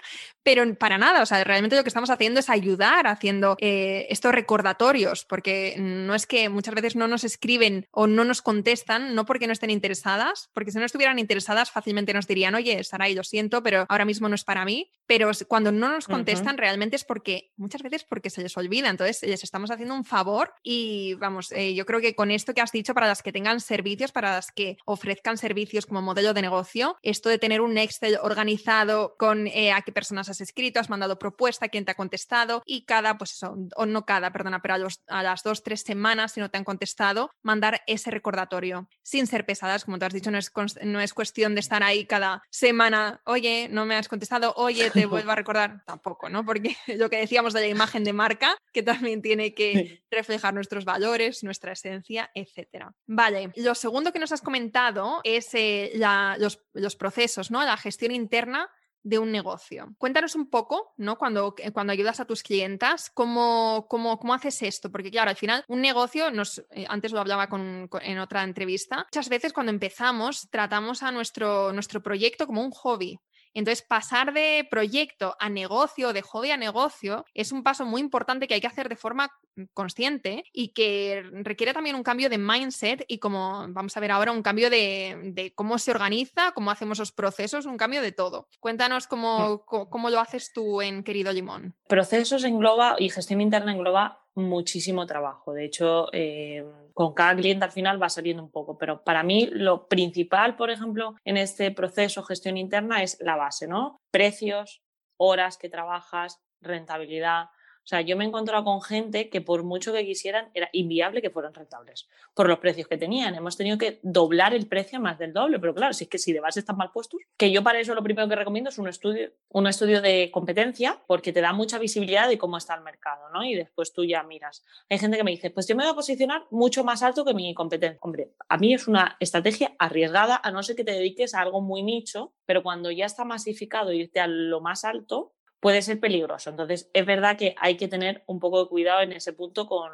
pero para nada, o sea, realmente lo que estamos haciendo es ayudar haciendo eh, estos recordatorios, porque no es que muchas veces no nos escriben o no nos contestan, no porque no estén interesadas, porque si no estuvieran interesadas fácilmente nos dirían, oye, Saray, lo siento, pero ahora mismo no es para mí, pero cuando no nos contestan realmente es porque, muchas veces porque se les olvida, entonces les estamos haciendo un favor y vamos, eh, yo creo que con esto que has dicho, para las que tengan servicios, para las que ofrezcan servicios como modelo de negocio, esto de tener un Excel organizado con eh, a qué personas has escrito, has mandado propuesta, quién te ha contestado y cada, pues eso, o no cada, perdona, pero a, las dos, tres semanas, si no te han contestado, mandar ese recordatorio sin ser pesadas, como tú has dicho, no es, no es cuestión de estar ahí cada semana, oye, no me has contestado, oye, te vuelvo a recordar, tampoco, ¿no? Porque lo que decíamos de la imagen de marca, que también tiene que reflejar nuestros valores, nuestra esencia, etcétera. Vale, lo segundo que nos has comentado es eh, los, los procesos, ¿no? La gestión interna de un negocio. Cuéntanos un poco, ¿no? Cuando, eh, cuando ayudas a tus clientas, ¿cómo, cómo, cómo haces esto? Porque claro, al final un negocio, nos, eh, antes lo hablaba con, en otra entrevista, muchas veces cuando empezamos tratamos a nuestro, nuestro proyecto como un hobby. Entonces, pasar de proyecto a negocio, de hobby a negocio, es un paso muy importante que hay que hacer de forma mm, consciente y que requiere también un cambio de mindset y como vamos a ver ahora, un cambio de, cómo se organiza, cómo hacemos los procesos, un cambio de todo. Cuéntanos cómo, cómo, lo haces tú en Querido Limón. Procesos engloba y gestión interna engloba muchísimo trabajo. De hecho, eh, con cada cliente al final va saliendo un poco, pero para mí lo principal, por ejemplo, en este proceso gestión interna es la base, ¿no? Precios, horas que trabajas, rentabilidad. O sea, yo me he encontrado con gente que por mucho que quisieran era inviable que fueran rentables por los precios que tenían. Hemos tenido que doblar el precio más del doble, pero claro, si es que si de base están mal puestos, que yo para eso lo primero que recomiendo es un estudio, un estudio de competencia porque te da mucha visibilidad de cómo está el mercado, ¿no? Y después tú ya miras. Hay gente que me dice, pues yo me voy a posicionar mucho más alto que mi competencia. Hombre, a mí es una estrategia arriesgada, a no ser que te dediques a algo muy nicho, pero cuando ya está masificado irte a lo más alto, puede ser peligroso. Entonces, es verdad que hay que tener un poco de cuidado en ese punto con,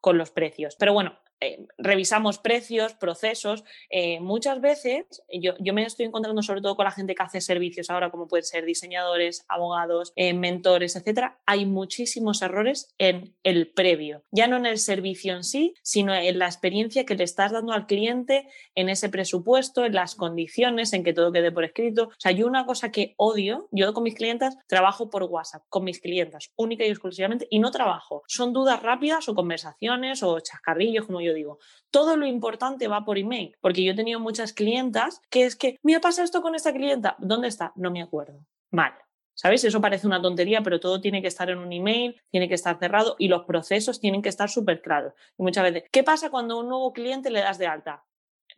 con los precios. Pero bueno, eh, revisamos precios, procesos. Eh, muchas veces yo, yo, me estoy encontrando sobre todo con la gente que hace servicios ahora, como pueden ser diseñadores, abogados, eh, mentores, etcétera. Hay muchísimos errores en el previo, ya no en el servicio en sí, sino en la experiencia que le estás dando al cliente, en ese presupuesto, en las condiciones, en que todo quede por escrito. O sea, yo una cosa que odio, yo con mis clientas trabajo por WhatsApp, con mis clientas, única y exclusivamente, y no trabajo. Son dudas rápidas o conversaciones o chascarrillos, como yo digo, todo lo importante va por email, porque yo he tenido muchas clientas que es que, me ha pasado esto con esta clienta, ¿dónde está? No me acuerdo. Vale. ¿Sabes? Eso parece una tontería, pero todo tiene que estar en un email, tiene que estar cerrado y los procesos tienen que estar súper claros. Y muchas veces, ¿qué pasa cuando a un nuevo cliente le das de alta?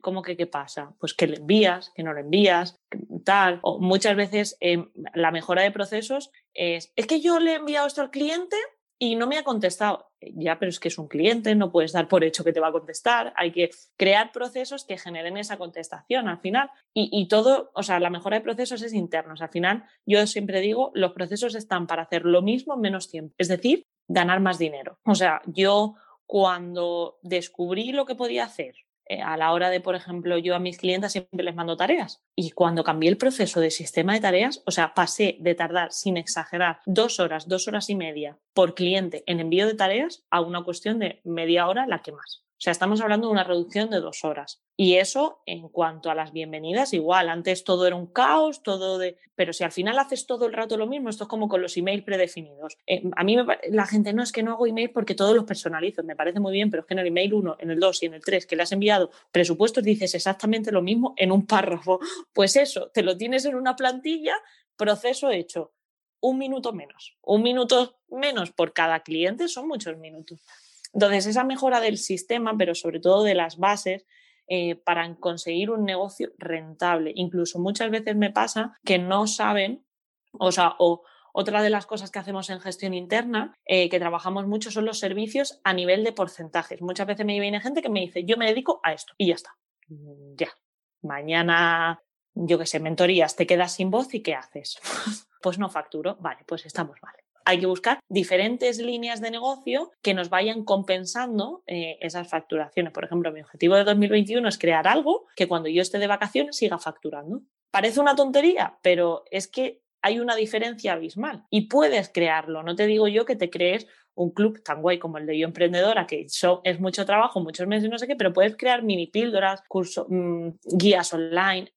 ¿Cómo que qué pasa? Pues que le envías, que no le envías, tal. O muchas veces em, la mejora de procesos es, es que yo le he enviado esto al cliente y no me ha contestado. Ya, pero es que es un cliente, no puedes dar por hecho que te va a contestar. Hay que crear procesos que generen esa contestación al final. Y, todo, o sea, la mejora de procesos es internos. Al final, yo siempre digo, los procesos están para hacer lo mismo en menos tiempo. Es decir, ganar más dinero. O sea, yo cuando descubrí lo que podía hacer a la hora de, por ejemplo, yo a mis clientes siempre les mando tareas. Y cuando cambié el proceso de sistema de tareas, o sea, pasé de tardar, sin exagerar, dos horas, dos horas y media por cliente en envío de tareas a una cuestión de media hora, la que más. O sea, estamos hablando de una reducción de dos horas. Y eso en cuanto a las bienvenidas, igual, antes todo era un caos, todo de... Pero si al final haces todo el rato lo mismo, esto es como con los emails predefinidos. Eh, a mí la gente no es que no hago email porque todos los personalizo, me parece muy bien, pero es que en el email 1, en el 2 y en el 3 que le has enviado presupuestos dices exactamente lo mismo en un párrafo. Pues eso, te lo tienes en una plantilla, proceso hecho. Un minuto menos. Un minuto menos por cada cliente son muchos minutos. Entonces, esa mejora del sistema, pero sobre todo de las bases, eh, para conseguir un negocio rentable. Incluso muchas veces me pasa que no saben, o sea, o otra de las cosas que hacemos en gestión interna, eh, que trabajamos mucho, son los servicios a nivel de porcentajes. Muchas veces me viene gente que me dice, yo me dedico a esto y ya está. Mm, ya. Mañana, yo qué sé, mentorías, te quedas sin voz y ¿qué haces? pues no facturo. Vale, pues estamos mal hay que buscar diferentes líneas de negocio que nos vayan compensando eh, esas facturaciones. Por ejemplo, mi objetivo de 2021 es crear algo que cuando yo esté de vacaciones siga facturando. Parece una tontería, pero es que hay una diferencia abismal y puedes crearlo. No te digo yo que te crees un club tan guay como el de Yo Emprendedora, que es mucho trabajo, muchos meses, no sé qué, pero puedes crear mini píldoras, cursos, mm, guías online,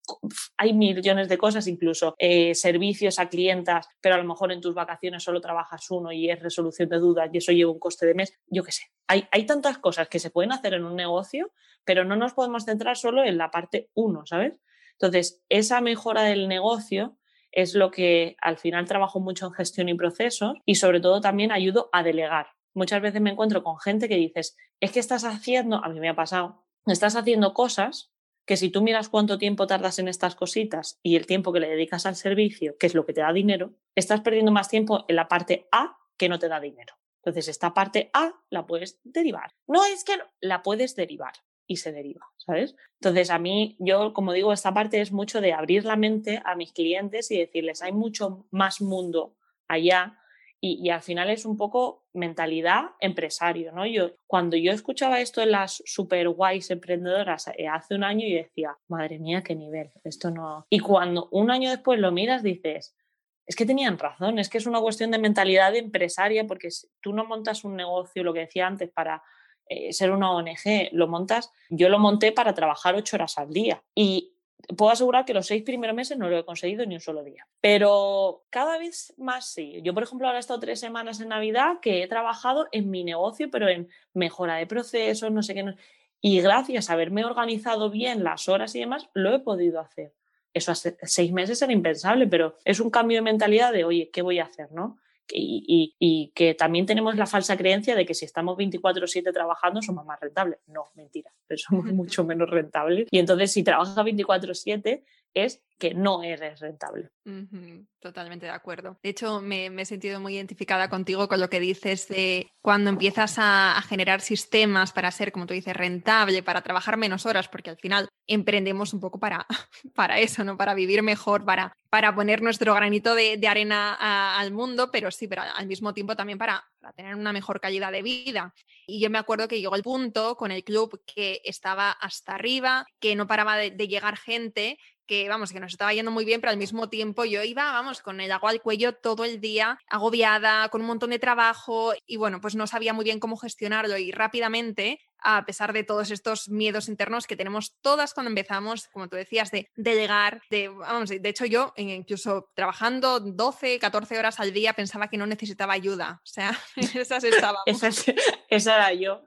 hay millones de cosas, incluso eh, servicios a clientas, pero a lo mejor en tus vacaciones solo trabajas uno y es resolución de dudas y eso lleva un coste de mes, yo qué sé. Hay, hay tantas cosas que se pueden hacer en un negocio, pero no nos podemos centrar solo en la parte uno, ¿sabes? Entonces, esa mejora del negocio es lo que al final trabajo mucho en gestión y procesos y sobre todo también ayudo a delegar. Muchas veces me encuentro con gente que dices, es que estás haciendo, a mí me ha pasado, estás haciendo cosas que si tú miras cuánto tiempo tardas en estas cositas y el tiempo que le dedicas al servicio, que es lo que te da dinero, estás perdiendo más tiempo en la parte A que no te da dinero. Entonces, esta parte A la puedes derivar. No es que la puedes derivar y se deriva, ¿sabes? Entonces, a mí, yo, como digo, esta parte es mucho de abrir la mente a mis clientes y decirles, hay mucho más mundo allá y, al final es un poco mentalidad empresario, ¿no? Yo, cuando yo escuchaba esto en las super guays emprendedoras eh, hace un año, yo decía, madre mía, qué nivel, esto no... Y cuando un año después lo miras, dices, es que tenían razón, es que es una cuestión de mentalidad empresaria, porque tú no montas un negocio, lo que decía antes, para eh, ser una ONG, lo montas, yo lo monté para trabajar ocho horas al día y puedo asegurar que los seis primeros meses no lo he conseguido ni un solo día. Pero cada vez más sí. Yo, por ejemplo, ahora he estado tres semanas en Navidad que he trabajado en mi negocio, pero en mejora de procesos, no sé qué. Y gracias a haberme organizado bien las horas y demás, lo he podido hacer. Eso hace seis meses era impensable, pero es un cambio de mentalidad de, oye, ¿qué voy a hacer? ¿no? Y, y, que también tenemos la falsa creencia de que si estamos 24/7 trabajando somos más rentables. No, mentira, pero somos mucho menos rentables. Y entonces si trabajas 24/7 es que no eres rentable. Totalmente de acuerdo. De hecho, me, he sentido muy identificada contigo con lo que dices de cuando empiezas a, generar sistemas para ser, como tú dices, rentable, para trabajar menos horas, porque al final emprendemos un poco para, para eso, ¿no? Para vivir mejor, para, para poner nuestro granito de, arena al mundo, pero sí, pero al mismo tiempo también para, tener una mejor calidad de vida. Y yo me acuerdo que llegó el punto con el club que estaba hasta arriba, que no paraba de llegar gente que vamos, que nos estaba yendo muy bien, pero al mismo tiempo yo iba, vamos, con el agua al cuello todo el día, agobiada, con un montón de trabajo y bueno, pues no sabía muy bien cómo gestionarlo y rápidamente a pesar de todos estos miedos internos que tenemos todas cuando empezamos, como tú decías, de, llegar, de, vamos, de hecho yo incluso trabajando 12, 14 horas al día pensaba que no necesitaba ayuda, o sea, esas estábamos. esa, esa, era yo.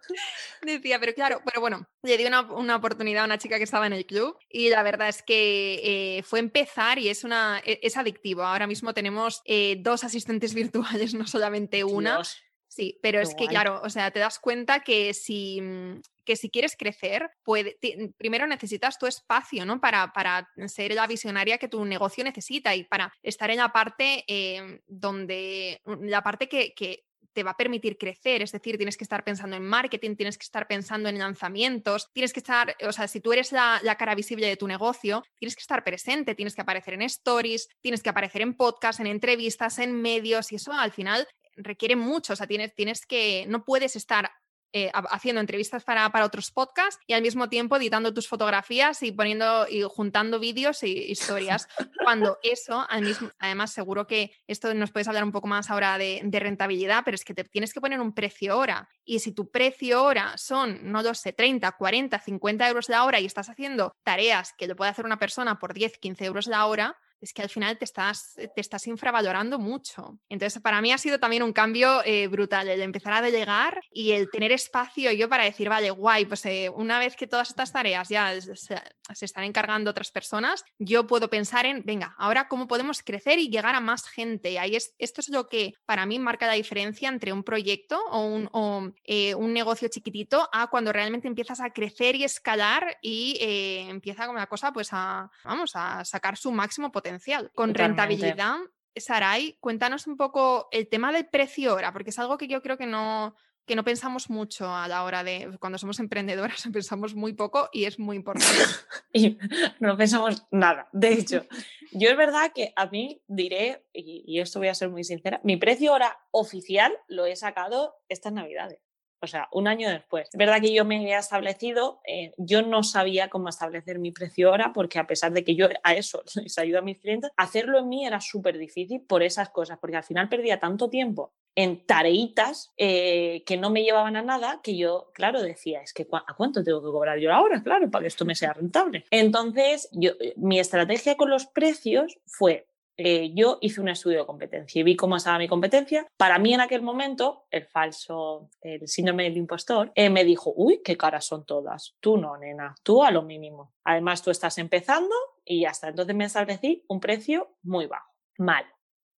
Decía, pero claro, pero bueno, le di una, una, oportunidad a una chica que estaba en el club y la verdad es que eh, fue empezar y es, una, e, es adictivo. Ahora mismo tenemos eh, dos asistentes virtuales, no solamente una. Sí, pero es que, claro, o sea, te das cuenta que si, mm, que si quieres crecer, puede, primero necesitas tu espacio, ¿no? Para, para, ser la visionaria que tu negocio necesita y para estar en la parte em, donde, mm, la parte que, que te va a permitir crecer, es decir, tienes que estar pensando en marketing, tienes que estar pensando en lanzamientos, tienes que estar, o sea, si tú eres la, la, cara visible de tu negocio, tienes que estar presente, tienes que aparecer en stories, tienes que aparecer en podcasts, en entrevistas, en medios y eso al final requiere mucho, o sea, tienes, tienes que, no puedes estar eh, haciendo entrevistas para, otros podcasts y al mismo tiempo editando tus fotografías y poniendo y juntando vídeos e historias. Cuando eso, al mismo, además, seguro que esto nos puedes hablar un poco más ahora de, rentabilidad, pero es que te tienes que poner un precio hora. Y si tu precio hora son, no lo sé, 30, 40, 50 euros la hora y estás haciendo tareas que lo puede hacer una persona por 10, 15 euros la hora, es que al final te estás, te estás infravalorando mucho. Entonces, para mí ha sido también un cambio eh, brutal el empezar a delegar y el tener espacio yo para decir, vale, guay, pues eh, una vez que todas estas tareas ya se, están encargando otras personas, yo puedo pensar en, venga, ahora cómo podemos crecer y llegar a más gente. Ahí es, esto es lo que para mí marca la diferencia entre un proyecto o un, eh, un negocio chiquitito a cuando realmente empiezas a crecer y escalar y empieza como una cosa pues a, vamos, a sacar su máximo potencial con rentabilidad. Saray, cuéntanos un poco el tema del precio hora, porque es algo que yo creo que no, que no pensamos mucho a la hora de, cuando somos emprendedoras, pensamos muy poco y es muy importante. y no pensamos nada. De hecho, yo es verdad que a mí diré, y, y, esto voy a ser muy sincera, mi precio hora oficial lo he sacado estas navidades o sea, un año después. Es verdad que yo me había establecido, eh, yo no sabía cómo establecer mi precio hora, porque a pesar de que yo a eso les ayudo a mis clientes, hacerlo en mí era súper difícil por esas cosas, porque al final perdía tanto tiempo en tareitas eh, que no me llevaban a nada, que yo, claro, decía, es que ¿a cuánto tengo que cobrar yo la hora? Claro, para que esto me sea rentable. Entonces, yo, mi estrategia con los precios fue, eh, yo hice un estudio de competencia y vi cómo estaba mi competencia. Para mí en aquel momento, el falso, el síndrome del impostor, eh, me dijo, uy, qué caras son todas. Tú no, nena, tú a lo mínimo. Además, tú estás empezando y hasta entonces me establecí un precio muy bajo. Mal.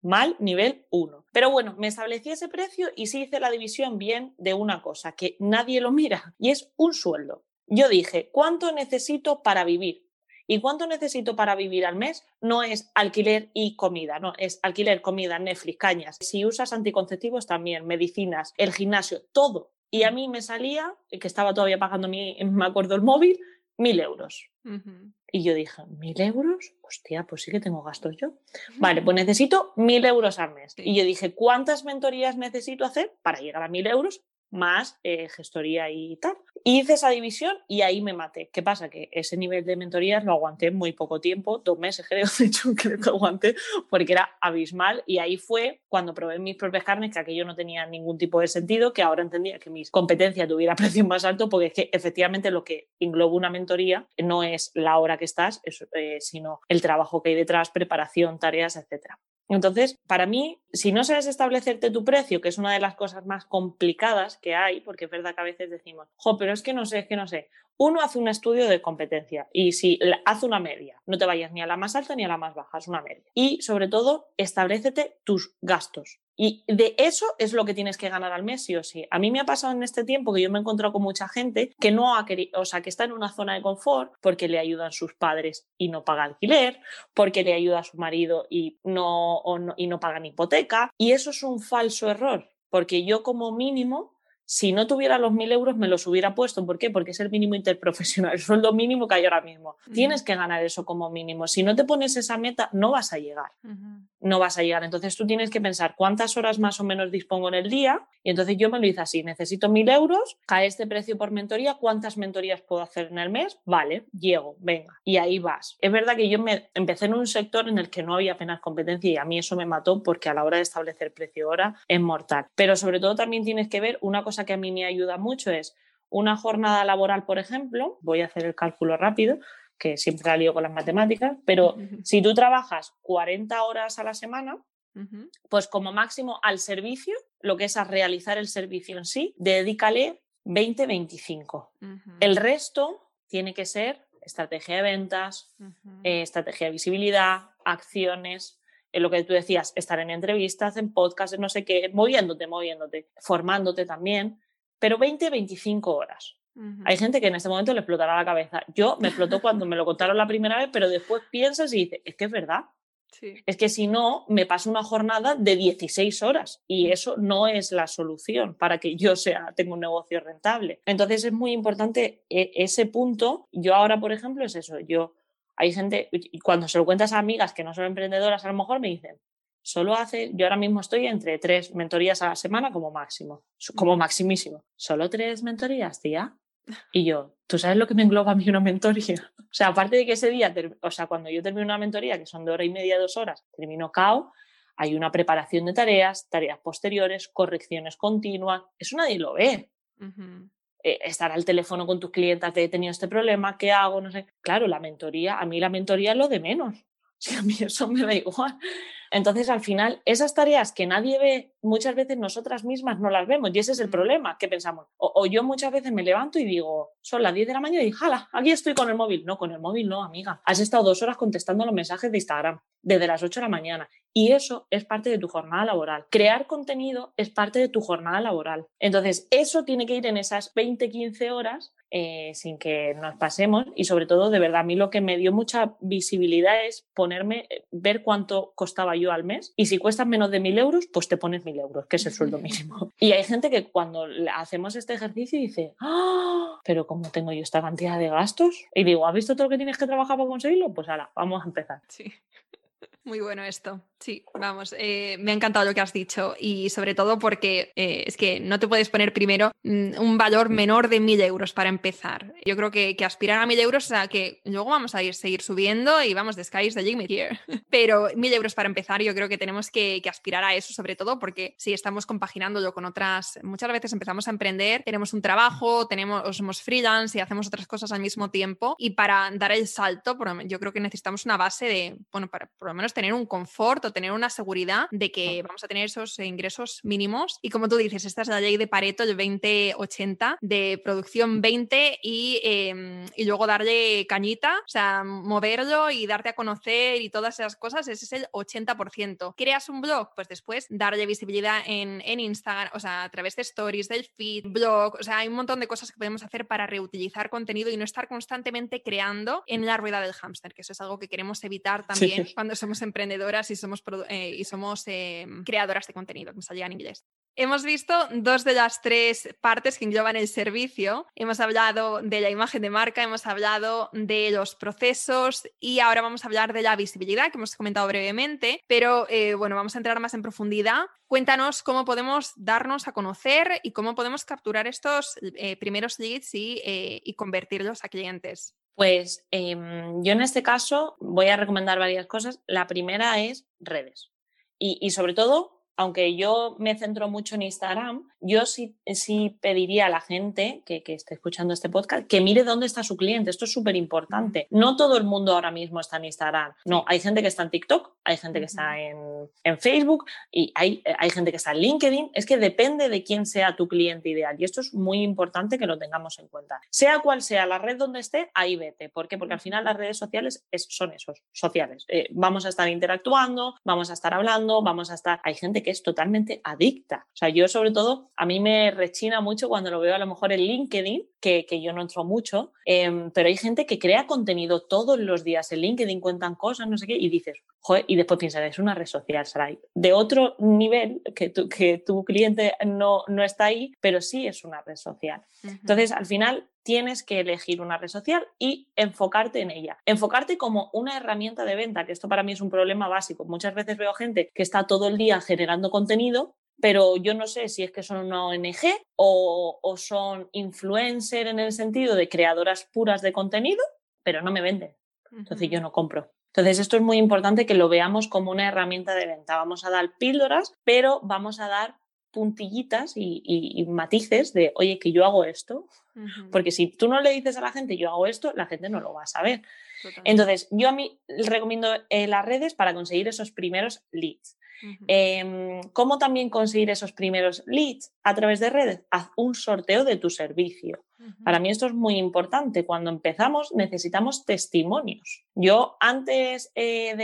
Mal, nivel 1. Pero bueno, me establecí ese precio y sí hice la división bien de una cosa que nadie lo mira y es un sueldo. Yo dije, ¿cuánto necesito para vivir? ¿Y cuánto necesito para vivir al mes? No es alquiler y comida, no, es alquiler, comida, Netflix, cañas. Si usas anticonceptivos también, medicinas, el gimnasio, todo. Y a mí me salía, que estaba todavía pagando mi, me acuerdo, el móvil, mil euros. Y yo dije, ¿mil euros? Hostia, pues sí que tengo gastos yo. Vale, pues necesito mil euros al mes. Y yo dije, ¿cuántas mentorías necesito hacer para llegar a mil euros? Más eh, gestoría y tal. Hice esa división y ahí me maté. ¿Qué pasa? Que ese nivel de mentorías lo aguanté muy poco tiempo, dos meses creo, de hecho creo que aguanté, porque era abismal y ahí fue cuando probé mis propias carnes, que aquello no tenía ningún tipo de sentido, que ahora entendía que mis competencias tuviera precio más alto, porque es que efectivamente lo que engloba una mentoría no es la hora que estás, eh, sino el trabajo que hay detrás, preparación, tareas, etcétera. Entonces, para mí, si no sabes establecerte tu precio, que es una de las cosas más complicadas que hay, porque es verdad que a veces decimos, jo, pero es que no sé, es que no sé. Uno hace un estudio de competencia y si hace una media, no te vayas ni a la más alta ni a la más baja, es una media. Y sobre todo, establecete tus gastos. Y de eso es lo que tienes que ganar al mes, sí o sí. A mí me ha pasado en este tiempo que yo me he encontrado con mucha gente que no ha querido, o sea, que está en una zona de confort porque le ayudan sus padres y no paga alquiler, porque le ayuda a su marido y no, no, y no pagan hipoteca. Y eso es un falso error, porque yo como mínimo si no tuviera los mil euros, me los hubiera puesto. ¿Por qué? Porque es el mínimo interprofesional, el sueldo mínimo que hay ahora mismo. Tienes que ganar eso como mínimo. Si no te pones esa meta, no vas a llegar. No vas a llegar. Entonces tú tienes que pensar cuántas horas más o menos dispongo en el día. Y entonces yo me lo hice así. Necesito mil euros, cae este precio por mentoría. ¿Cuántas mentorías puedo hacer en el mes? Vale, llego, venga. Y ahí vas. Es verdad que yo me empecé en un sector en el que no había apenas competencia y a mí eso me mató porque a la hora de establecer precio hora es mortal. Pero sobre todo también tienes que ver una cosa que a mí me ayuda mucho es una jornada laboral, por ejemplo, voy a hacer el cálculo rápido, que siempre la lío con las matemáticas, pero si tú trabajas 40 horas a la semana, pues como máximo al servicio, lo que es a realizar el servicio en sí, dedícale 20-25. El resto tiene que ser estrategia de ventas, eh, estrategia de visibilidad, acciones, en lo que tú decías, estar en entrevistas, en podcasts, no sé qué, moviéndote, moviéndote, formándote también, pero 20, 25 horas. Hay gente que en este momento le explotará la cabeza. Yo me explotó cuando me lo contaron la primera vez, pero después piensas y dices, es que es verdad. Es que si no, me paso una jornada de 16 horas y eso no es la solución para que yo sea, tenga un negocio rentable. Entonces es muy importante e, ese punto. Yo ahora, por ejemplo, es eso. Yo hay gente, y cuando se lo cuentas a amigas que no son emprendedoras, a lo mejor me dicen, solo hace, yo ahora mismo estoy entre tres mentorías a la semana como máximo, como maximísimo. ¿Solo tres mentorías, tía? Y yo, ¿tú sabes lo que me engloba a mí una mentoría? O sea, aparte de que ese día, o sea, cuando yo termino una mentoría, que son de hora y media, dos horas, termino cao, hay una preparación de tareas, tareas posteriores, correcciones continuas, eso nadie lo ve. Eh, estar al teléfono con tus clientes, te he tenido este problema, ¿qué hago? No sé. Claro, la mentoría, a mí la mentoría es lo de menos. Si a mí eso me da igual. Entonces, al final, esas tareas que nadie ve, muchas veces nosotras mismas no las vemos y ese es el problema que pensamos. O, yo muchas veces me levanto y digo, son las 10 de la mañana y jala, aquí estoy con el móvil. No, con el móvil no, amiga. Has estado dos horas contestando los mensajes de Instagram desde las 8 de la mañana y eso es parte de tu jornada laboral. Crear contenido es parte de tu jornada laboral. Entonces, eso tiene que ir en esas 20, 15 horas eh, sin que nos pasemos y sobre todo, de verdad, a mí lo que me dio mucha visibilidad es ponerme, eh, ver cuánto costaba yo al mes y si cuestas menos de mil euros, pues te pones mil euros, que es el sueldo mínimo. Y hay gente que cuando hacemos este ejercicio dice, ¡Ah! pero ¿cómo tengo yo esta cantidad de gastos? Y digo, ¿has visto todo lo que tienes que trabajar para conseguirlo? Pues ahora, vamos a empezar. Sí. Muy bueno esto. Sí, vamos, eh, me ha encantado lo que has dicho y sobre todo porque eh, es que no te puedes poner primero mm, un valor menor de mil euros para empezar. Yo creo que, aspirar a mil euros, o sea, que luego vamos a ir seguir subiendo y vamos, the sky is the limit here. Pero mil euros para empezar, yo creo que tenemos que, aspirar a eso, sobre todo porque si estamos compaginándolo con otras, muchas veces empezamos a emprender, tenemos un trabajo, tenemos, somos freelance y hacemos otras cosas al mismo tiempo y para dar el salto, yo creo que necesitamos una base de, bueno, para por lo menos tener un confort o tener una seguridad de que vamos a tener esos ingresos mínimos. Y como tú dices, esta es la ley de Pareto, el 20-80, de producción 20 y, em, y, luego darle cañita, o sea, moverlo y darte a conocer y todas esas cosas, ese es el 80%. ¿Creas un blog? Pues después darle visibilidad en, en Instagram, o sea, a través de stories, del feed, blog, o sea, hay un montón de cosas que podemos hacer para reutilizar contenido y no estar constantemente creando en la rueda del hámster, que eso es algo que queremos evitar también cuando somos emprendedoras y somos, eh, y somos em, creadoras de contenido, que me salía en inglés. Hemos visto dos de las tres partes que engloban el servicio. Hemos hablado de la imagen de marca, hemos hablado de los procesos y ahora vamos a hablar de la visibilidad que hemos comentado brevemente, pero eh, bueno, vamos a entrar más en profundidad. Cuéntanos cómo podemos darnos a conocer y cómo podemos capturar estos eh, primeros leads y, y convertirlos a clientes. Pues em, yo en este caso voy a recomendar varias cosas. La primera es redes. Y sobre todo aunque yo me centro mucho en Instagram, yo sí, sí pediría a la gente que, que, esté escuchando este podcast que mire dónde está su cliente. Esto es súper importante. No todo el mundo ahora mismo está en Instagram. No, hay gente que está en TikTok, hay gente que está en, en Facebook y hay, hay, gente que está en LinkedIn. Es que depende de quién sea tu cliente ideal. Y esto es muy importante que lo tengamos en cuenta. Sea cual sea la red donde esté, ahí vete. ¿Por qué? Porque al final las redes sociales son esos, sociales. Eh, vamos a estar interactuando, vamos a estar hablando, vamos a estar... Hay gente que es totalmente adicta. O sea, yo sobre todo, a mí me rechina mucho cuando lo veo a lo mejor en LinkedIn, que, que yo no entro mucho, em, pero hay gente que crea contenido todos los días en LinkedIn, cuentan cosas, no sé qué, y dices, joder, y después piensas, es una red social, Sarai, de otro nivel que tu, que tu cliente no, no está ahí, pero sí es una red social. Entonces, al final, tienes que elegir una red social y enfocarte en ella. Enfocarte como una herramienta de venta, que esto para mí es un problema básico. Muchas veces veo gente que está todo el día generando contenido, pero yo no sé si es que son una ONG o, o son influencer en el sentido de creadoras puras de contenido, pero no me venden. Entonces yo no compro. Entonces, esto es muy importante que lo veamos como una herramienta de venta. Vamos a dar píldoras, pero vamos a dar puntillitas y, matices de, oye, que yo hago esto. Porque si tú no le dices a la gente, yo hago esto, la gente no lo va a saber. Entonces, yo a mí recomiendo eh, las redes para conseguir esos primeros leads. Em, ¿Cómo también conseguir esos primeros leads? A través de redes. Haz un sorteo de tu servicio. Para mí esto es muy importante. Cuando empezamos necesitamos testimonios. Yo antes eh,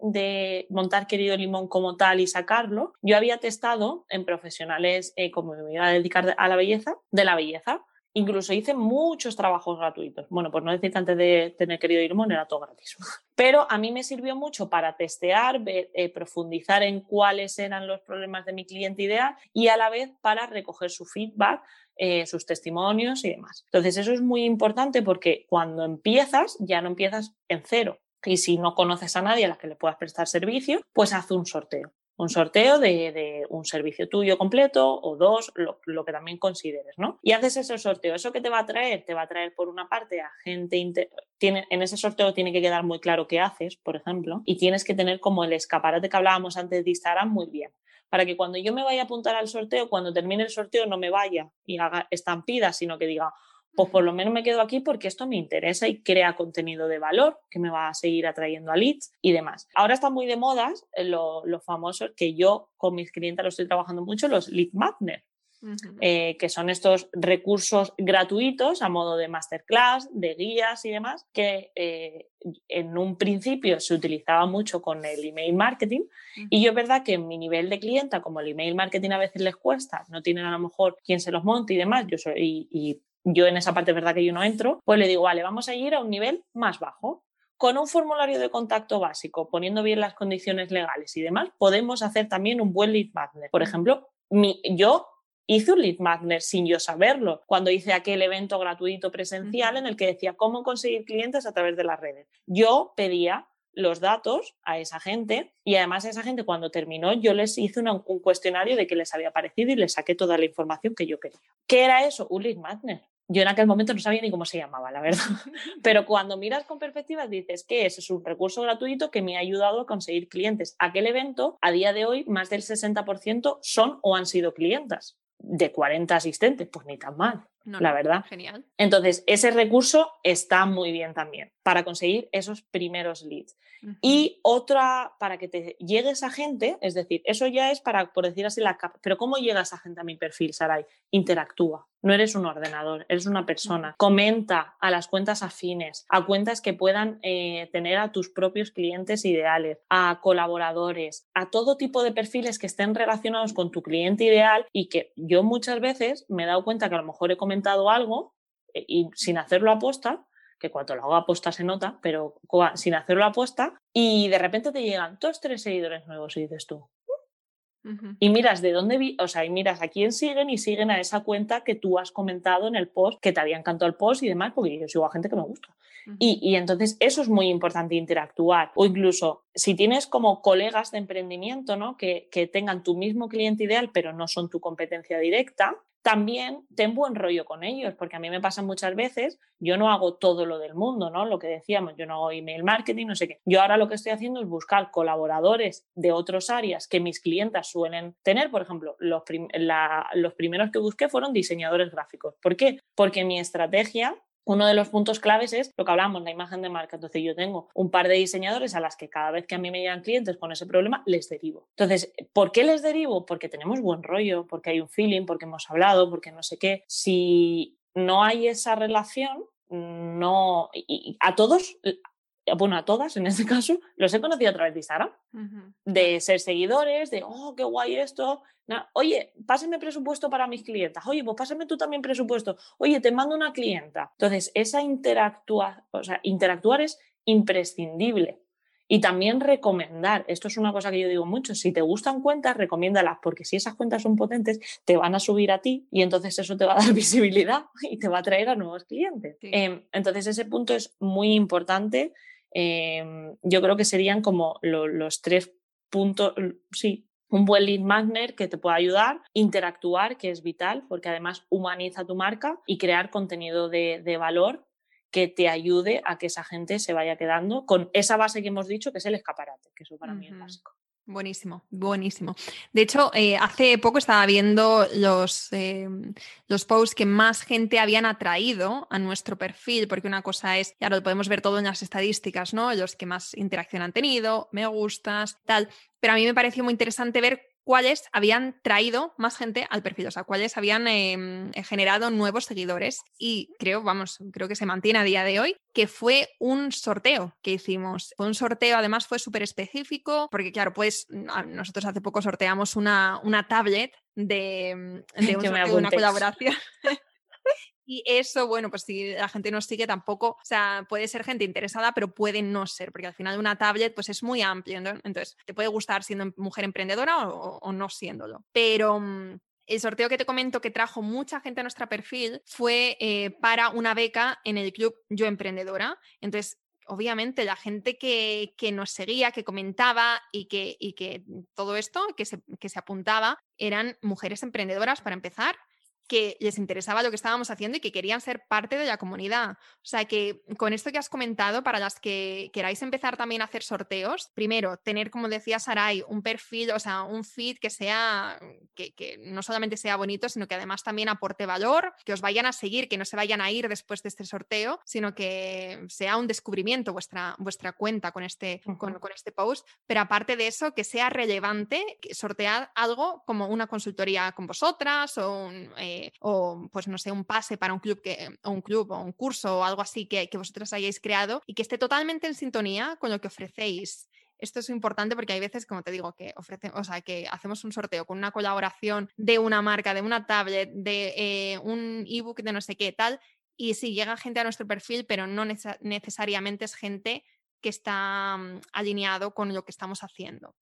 de, montar Querido Limón como tal y sacarlo, yo había testado en profesionales eh, como me iba a dedicar a la belleza, de la belleza, Incluso hice muchos trabajos gratuitos. Bueno, pues no decir que antes de tener querido Irmón era todo gratis. Pero a mí me sirvió mucho para testear, eh, profundizar en cuáles eran los problemas de mi cliente ideal y a la vez para recoger su feedback, eh, sus testimonios y demás. Entonces eso es muy importante porque cuando empiezas ya no empiezas en cero. Y si no conoces a nadie a la que le puedas prestar servicio, pues haz un sorteo un sorteo de, un servicio tuyo completo o dos, lo, que también consideres, ¿no? Y haces ese sorteo. ¿Eso que te va a traer? Te va a traer por una parte a gente... Tiene, en ese sorteo tiene que quedar muy claro qué haces, por ejemplo, y tienes que tener como el escaparate que hablábamos antes de Instagram muy bien para que cuando yo me vaya a apuntar al sorteo, cuando termine el sorteo no me vaya y haga estampida, sino que diga, pues por lo menos me quedo aquí porque esto me interesa y crea contenido de valor que me va a seguir atrayendo a leads y demás. Ahora está muy de moda los lo famosos que yo con mis clientes lo estoy trabajando mucho, los lead magnet. Eh, que son estos recursos gratuitos a modo de masterclass, de guías y demás, que eh, en un principio se utilizaba mucho con el email marketing. Y yo es verdad que en mi nivel de clienta, como el email marketing a veces les cuesta, no tienen a lo mejor quien se los monte y demás, yo soy, y yo en esa parte verdad que yo no entro, pues le digo, vale, vamos a ir a un nivel más bajo. Con un formulario de contacto básico, poniendo bien las condiciones legales y demás, podemos hacer también un buen lead magnet. Por ejemplo, mi, yo hice un lead magnet sin yo saberlo, cuando hice aquel evento gratuito presencial en el que decía cómo conseguir clientes a través de las redes. Yo pedía los datos a esa gente y además a esa gente cuando terminó yo les hice un cuestionario de qué les había parecido y les saqué toda la información que yo quería. ¿Qué era eso? Un lead magnet. Yo en aquel momento no sabía ni cómo se llamaba, la verdad. Pero cuando miras con perspectiva dices que es un recurso gratuito que me ha ayudado a conseguir clientes. Aquel evento, a día de hoy, más del 60% son o han sido clientas. De 40 asistentes, pues ni tan mal, la verdad. Genial. Entonces, ese recurso está muy bien también para conseguir esos primeros leads. Y otra, para que te llegue esa gente, es decir, eso ya es para, por decir así, la capa. Pero ¿cómo llega esa gente a mi perfil, Sarai? Interactúa. No eres un ordenador, eres una persona. Comenta a las cuentas afines, a cuentas que puedan eh, tener a tus propios clientes ideales, a colaboradores, a todo tipo de perfiles que estén relacionados con tu cliente ideal y que yo muchas veces me he dado cuenta que a lo mejor he comentado algo eh, y sin hacerlo aposta, que cuando lo hago aposta se nota, pero sin hacerlo aposta, y de repente te llegan dos, tres seguidores nuevos y dices tú. Y miras de dónde vi, o sea, y miras a quién siguen y siguen a esa cuenta que tú has comentado en el post, que te había encantado el post y demás, porque yo sigo a gente que me gusta. y, y, entonces eso es muy importante interactuar. O incluso si tienes como colegas de emprendimiento, ¿no? Que, que tengan tu mismo cliente ideal, pero no son tu competencia directa, también ten buen rollo con ellos, porque a mí me pasa muchas veces, yo no hago todo lo del mundo, ¿no? Lo que decíamos, yo no hago email marketing, no sé qué. Yo ahora lo que estoy haciendo es buscar colaboradores de otras áreas que mis clientas suelen tener. Por ejemplo, los, los primeros que busqué fueron diseñadores gráficos. ¿Por qué? Porque mi estrategia uno de los puntos claves es lo que hablamos, la imagen de marca. Entonces yo tengo un par de diseñadores a las que cada vez que a mí me llegan clientes con ese problema, les derivo. Entonces, ¿por qué les derivo? Porque tenemos buen rollo, porque hay un feeling, porque hemos hablado, porque no sé qué. Si no hay esa relación, no... Y a todos bueno, a todas en este caso, los he conocido a través de Instagram, de ser seguidores, de, oh, qué guay esto. Oye, pásame presupuesto para mis clientas. Oye, pues pásame tú también presupuesto. Oye, te mando una clienta. Entonces, esa interactua, o sea, interactuar es imprescindible. Y también recomendar, esto es una cosa que yo digo mucho, si te gustan cuentas, recomiéndalas, porque si esas cuentas son potentes, te van a subir a ti y entonces eso te va a dar visibilidad y te va a traer a nuevos clientes. Em, entonces ese punto es muy importante. Em, yo creo que serían como los tres puntos, sí, un buen lead magnet que te pueda ayudar, interactuar, que es vital, porque además humaniza tu marca y crear contenido de, de valor que te ayude a que esa gente se vaya quedando con esa base que hemos dicho, que es el escaparate, que eso para mí es básico. Buenísimo, buenísimo. De hecho, eh, hace poco estaba viendo los, eh, los posts que más gente habían atraído a nuestro perfil, porque una cosa es, ya lo podemos ver todo en las estadísticas, ¿no? Los que más interacción han tenido, me gustas, tal. Pero a mí me pareció muy interesante ver cuáles habían traído más gente al perfil, o sea, cuáles habían em, eh, generado nuevos seguidores. Y creo, vamos, creo que se mantiene a día de hoy, que fue un sorteo que hicimos. Fue un sorteo, además fue súper específico, porque claro, pues nosotros hace poco sorteamos una, una tablet de, de, de una colaboración. Y eso, bueno, pues si la gente nos sigue tampoco, o sea, puede ser gente interesada, pero puede no ser, porque al final una tablet pues es muy amplio, entonces te puede gustar siendo mujer emprendedora o, no siéndolo. Pero mm, el sorteo que te comento que trajo mucha gente a nuestro perfil fue eh, para una beca en el club Yo Emprendedora. Entonces, obviamente, la gente que, nos seguía, que comentaba y que, y que todo esto, que se, que se apuntaba, eran mujeres emprendedoras para empezar que les interesaba lo que estábamos haciendo y que querían ser parte de la comunidad. O sea que con esto que has comentado, para las que queráis empezar también a hacer sorteos, primero, tener, como decía Sarai, un perfil, o sea, un feed que sea, que, no solamente sea bonito, sino que además también aporte valor, que os vayan a seguir, que no se vayan a ir después de este sorteo, sino que sea un descubrimiento vuestra, vuestra cuenta con este, con, este post. Pero aparte de eso, que sea relevante, sortear algo como una consultoría con vosotras o un... Eh, o pues no sé, un pase para un club, que, o un club o un curso o algo así que, que vosotros hayáis creado y que esté totalmente en sintonía con lo que ofrecéis. Esto es importante porque hay veces, como te digo, que ofrecen, o sea, que hacemos un sorteo con una colaboración de una marca, de una tablet, de eh, un ebook de no sé qué tal, y sí, llega gente a nuestro perfil, pero no necesariamente es gente que está mm, alineado con lo que estamos haciendo.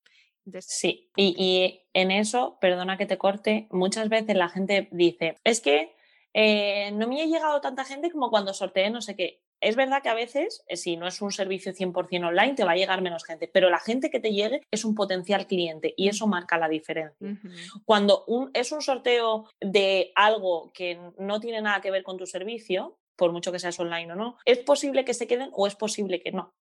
Sí, y, en eso, perdona que te corte, muchas veces la gente dice, es que eh, no me ha llegado tanta gente como cuando sorteé no sé qué. Es verdad que a veces, eh, si no es un servicio 100% online, te va a llegar menos gente, pero la gente que te llegue es un potencial cliente y eso marca la diferencia. Cuando es un sorteo de algo que no tiene nada que ver con tu servicio, por mucho que seas online o no, es posible que se queden o es posible que no.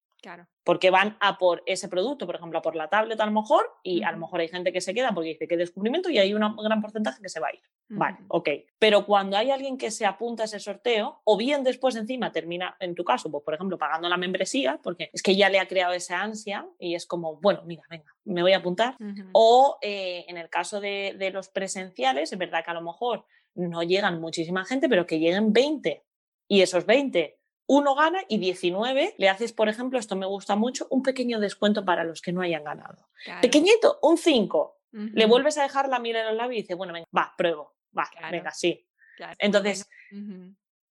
Porque van a por ese producto, por ejemplo, a por la tablet a lo mejor, y a lo mejor hay gente que se queda porque dice que descubrimiento y hay un gran porcentaje que se va a ir. Vale, ok. Pero cuando hay alguien que se apunta a ese sorteo, o bien después encima termina, en tu caso, pues por ejemplo, pagando la membresía, porque es que ya le ha creado esa ansia y es como, bueno, mira, venga, me voy a apuntar. O eh, en el caso de, de los presenciales, es verdad que a lo mejor no llegan muchísima gente, pero que lleguen 20 y esos 20 uno gana y 19 le haces, por ejemplo, esto me gusta mucho, un pequeño descuento para los que no hayan ganado. Pequeñito, un 5. Le vuelves a dejar la mira en los labios y dice, bueno, venga, va, pruebo, va, venga, sí. Entonces,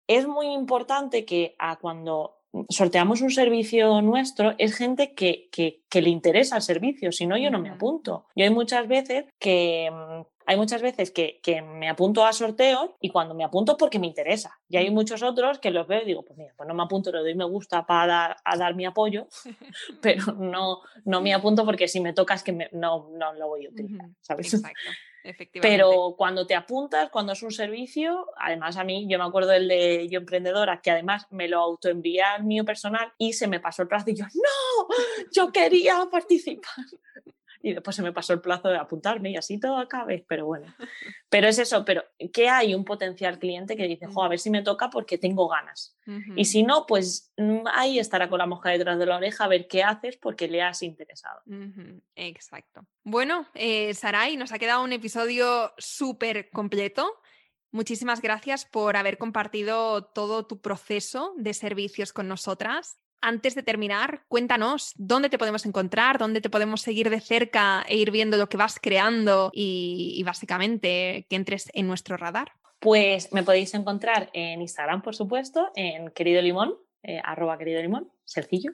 es muy importante que a cuando sorteamos un servicio nuestro, es gente que, que, que le interesa el servicio, si no, yo no me apunto. Yo hay muchas veces que mm, hay muchas veces que, me apunto a sorteos y cuando me apunto porque me interesa. Y hay muchos otros que los veo y digo, pues mira, pues no me apunto, le doy me gusta para dar, a dar mi apoyo, pero no, no me apunto porque si me tocas que no, no lo voy a utilizar, ¿sabes? Exacto. Pero cuando te apuntas, cuando es un servicio, además a mí, yo me acuerdo del de Yo Emprendedora, que además me lo autoenvía al mío personal y se me pasó el plazo y yo, no, yo quería participar y después se me pasó el plazo de apuntarme y así todo acabe, pero bueno. Pero es eso, pero que hay un potencial cliente que dice, jo, a ver si me toca porque tengo ganas. Y si no, pues mm, ahí estará con la mosca detrás de la oreja a ver qué haces porque le has interesado. Exacto. Bueno, eh, Sarai, nos ha quedado un episodio súper completo. Muchísimas gracias por haber compartido todo tu proceso de servicios con nosotras. Antes de terminar, cuéntanos dónde te podemos encontrar, dónde te podemos seguir de cerca e ir viendo lo que vas creando y, básicamente que entres en nuestro radar. Pues me podéis encontrar en Instagram, por supuesto, en querido limón, eh, arroba querido limón, sencillo.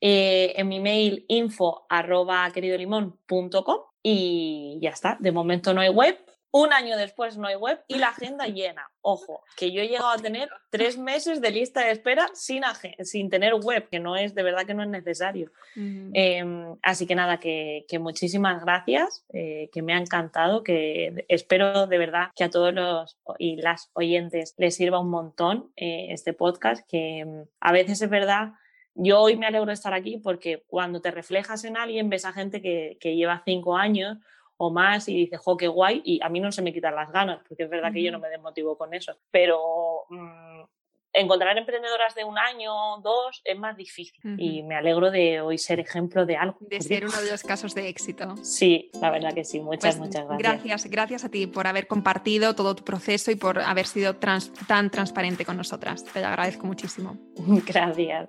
Eh, en mi mail info arroba queridolimón.com y ya está. De momento no hay web, un año después no hay web y la agenda llena. Ojo, que yo he llegado a tener tres meses de lista de espera sin, sin tener web, que no es, de verdad que no es necesario. Em, así que nada, que, muchísimas gracias, eh, que me ha encantado, que espero de verdad que a todos los y las oyentes les sirva un montón eh, este podcast, que em, a veces es verdad yo hoy me alegro de estar aquí porque cuando te reflejas en alguien ves a gente que, que lleva cinco años o más y dice, jo, qué guay, y a mí no se me quitan las ganas, porque es verdad que yo no me desmotivo con eso, pero mm, encontrar emprendedoras de un año, dos, es más difícil y me alegro de hoy ser ejemplo de algo. De ser uno de los casos de éxito. Sí, la verdad que sí, muchas, pues muchas gracias. Gracias, gracias a ti por haber compartido todo tu proceso y por haber sido tan transparente con nosotras. Te lo agradezco muchísimo. gracias.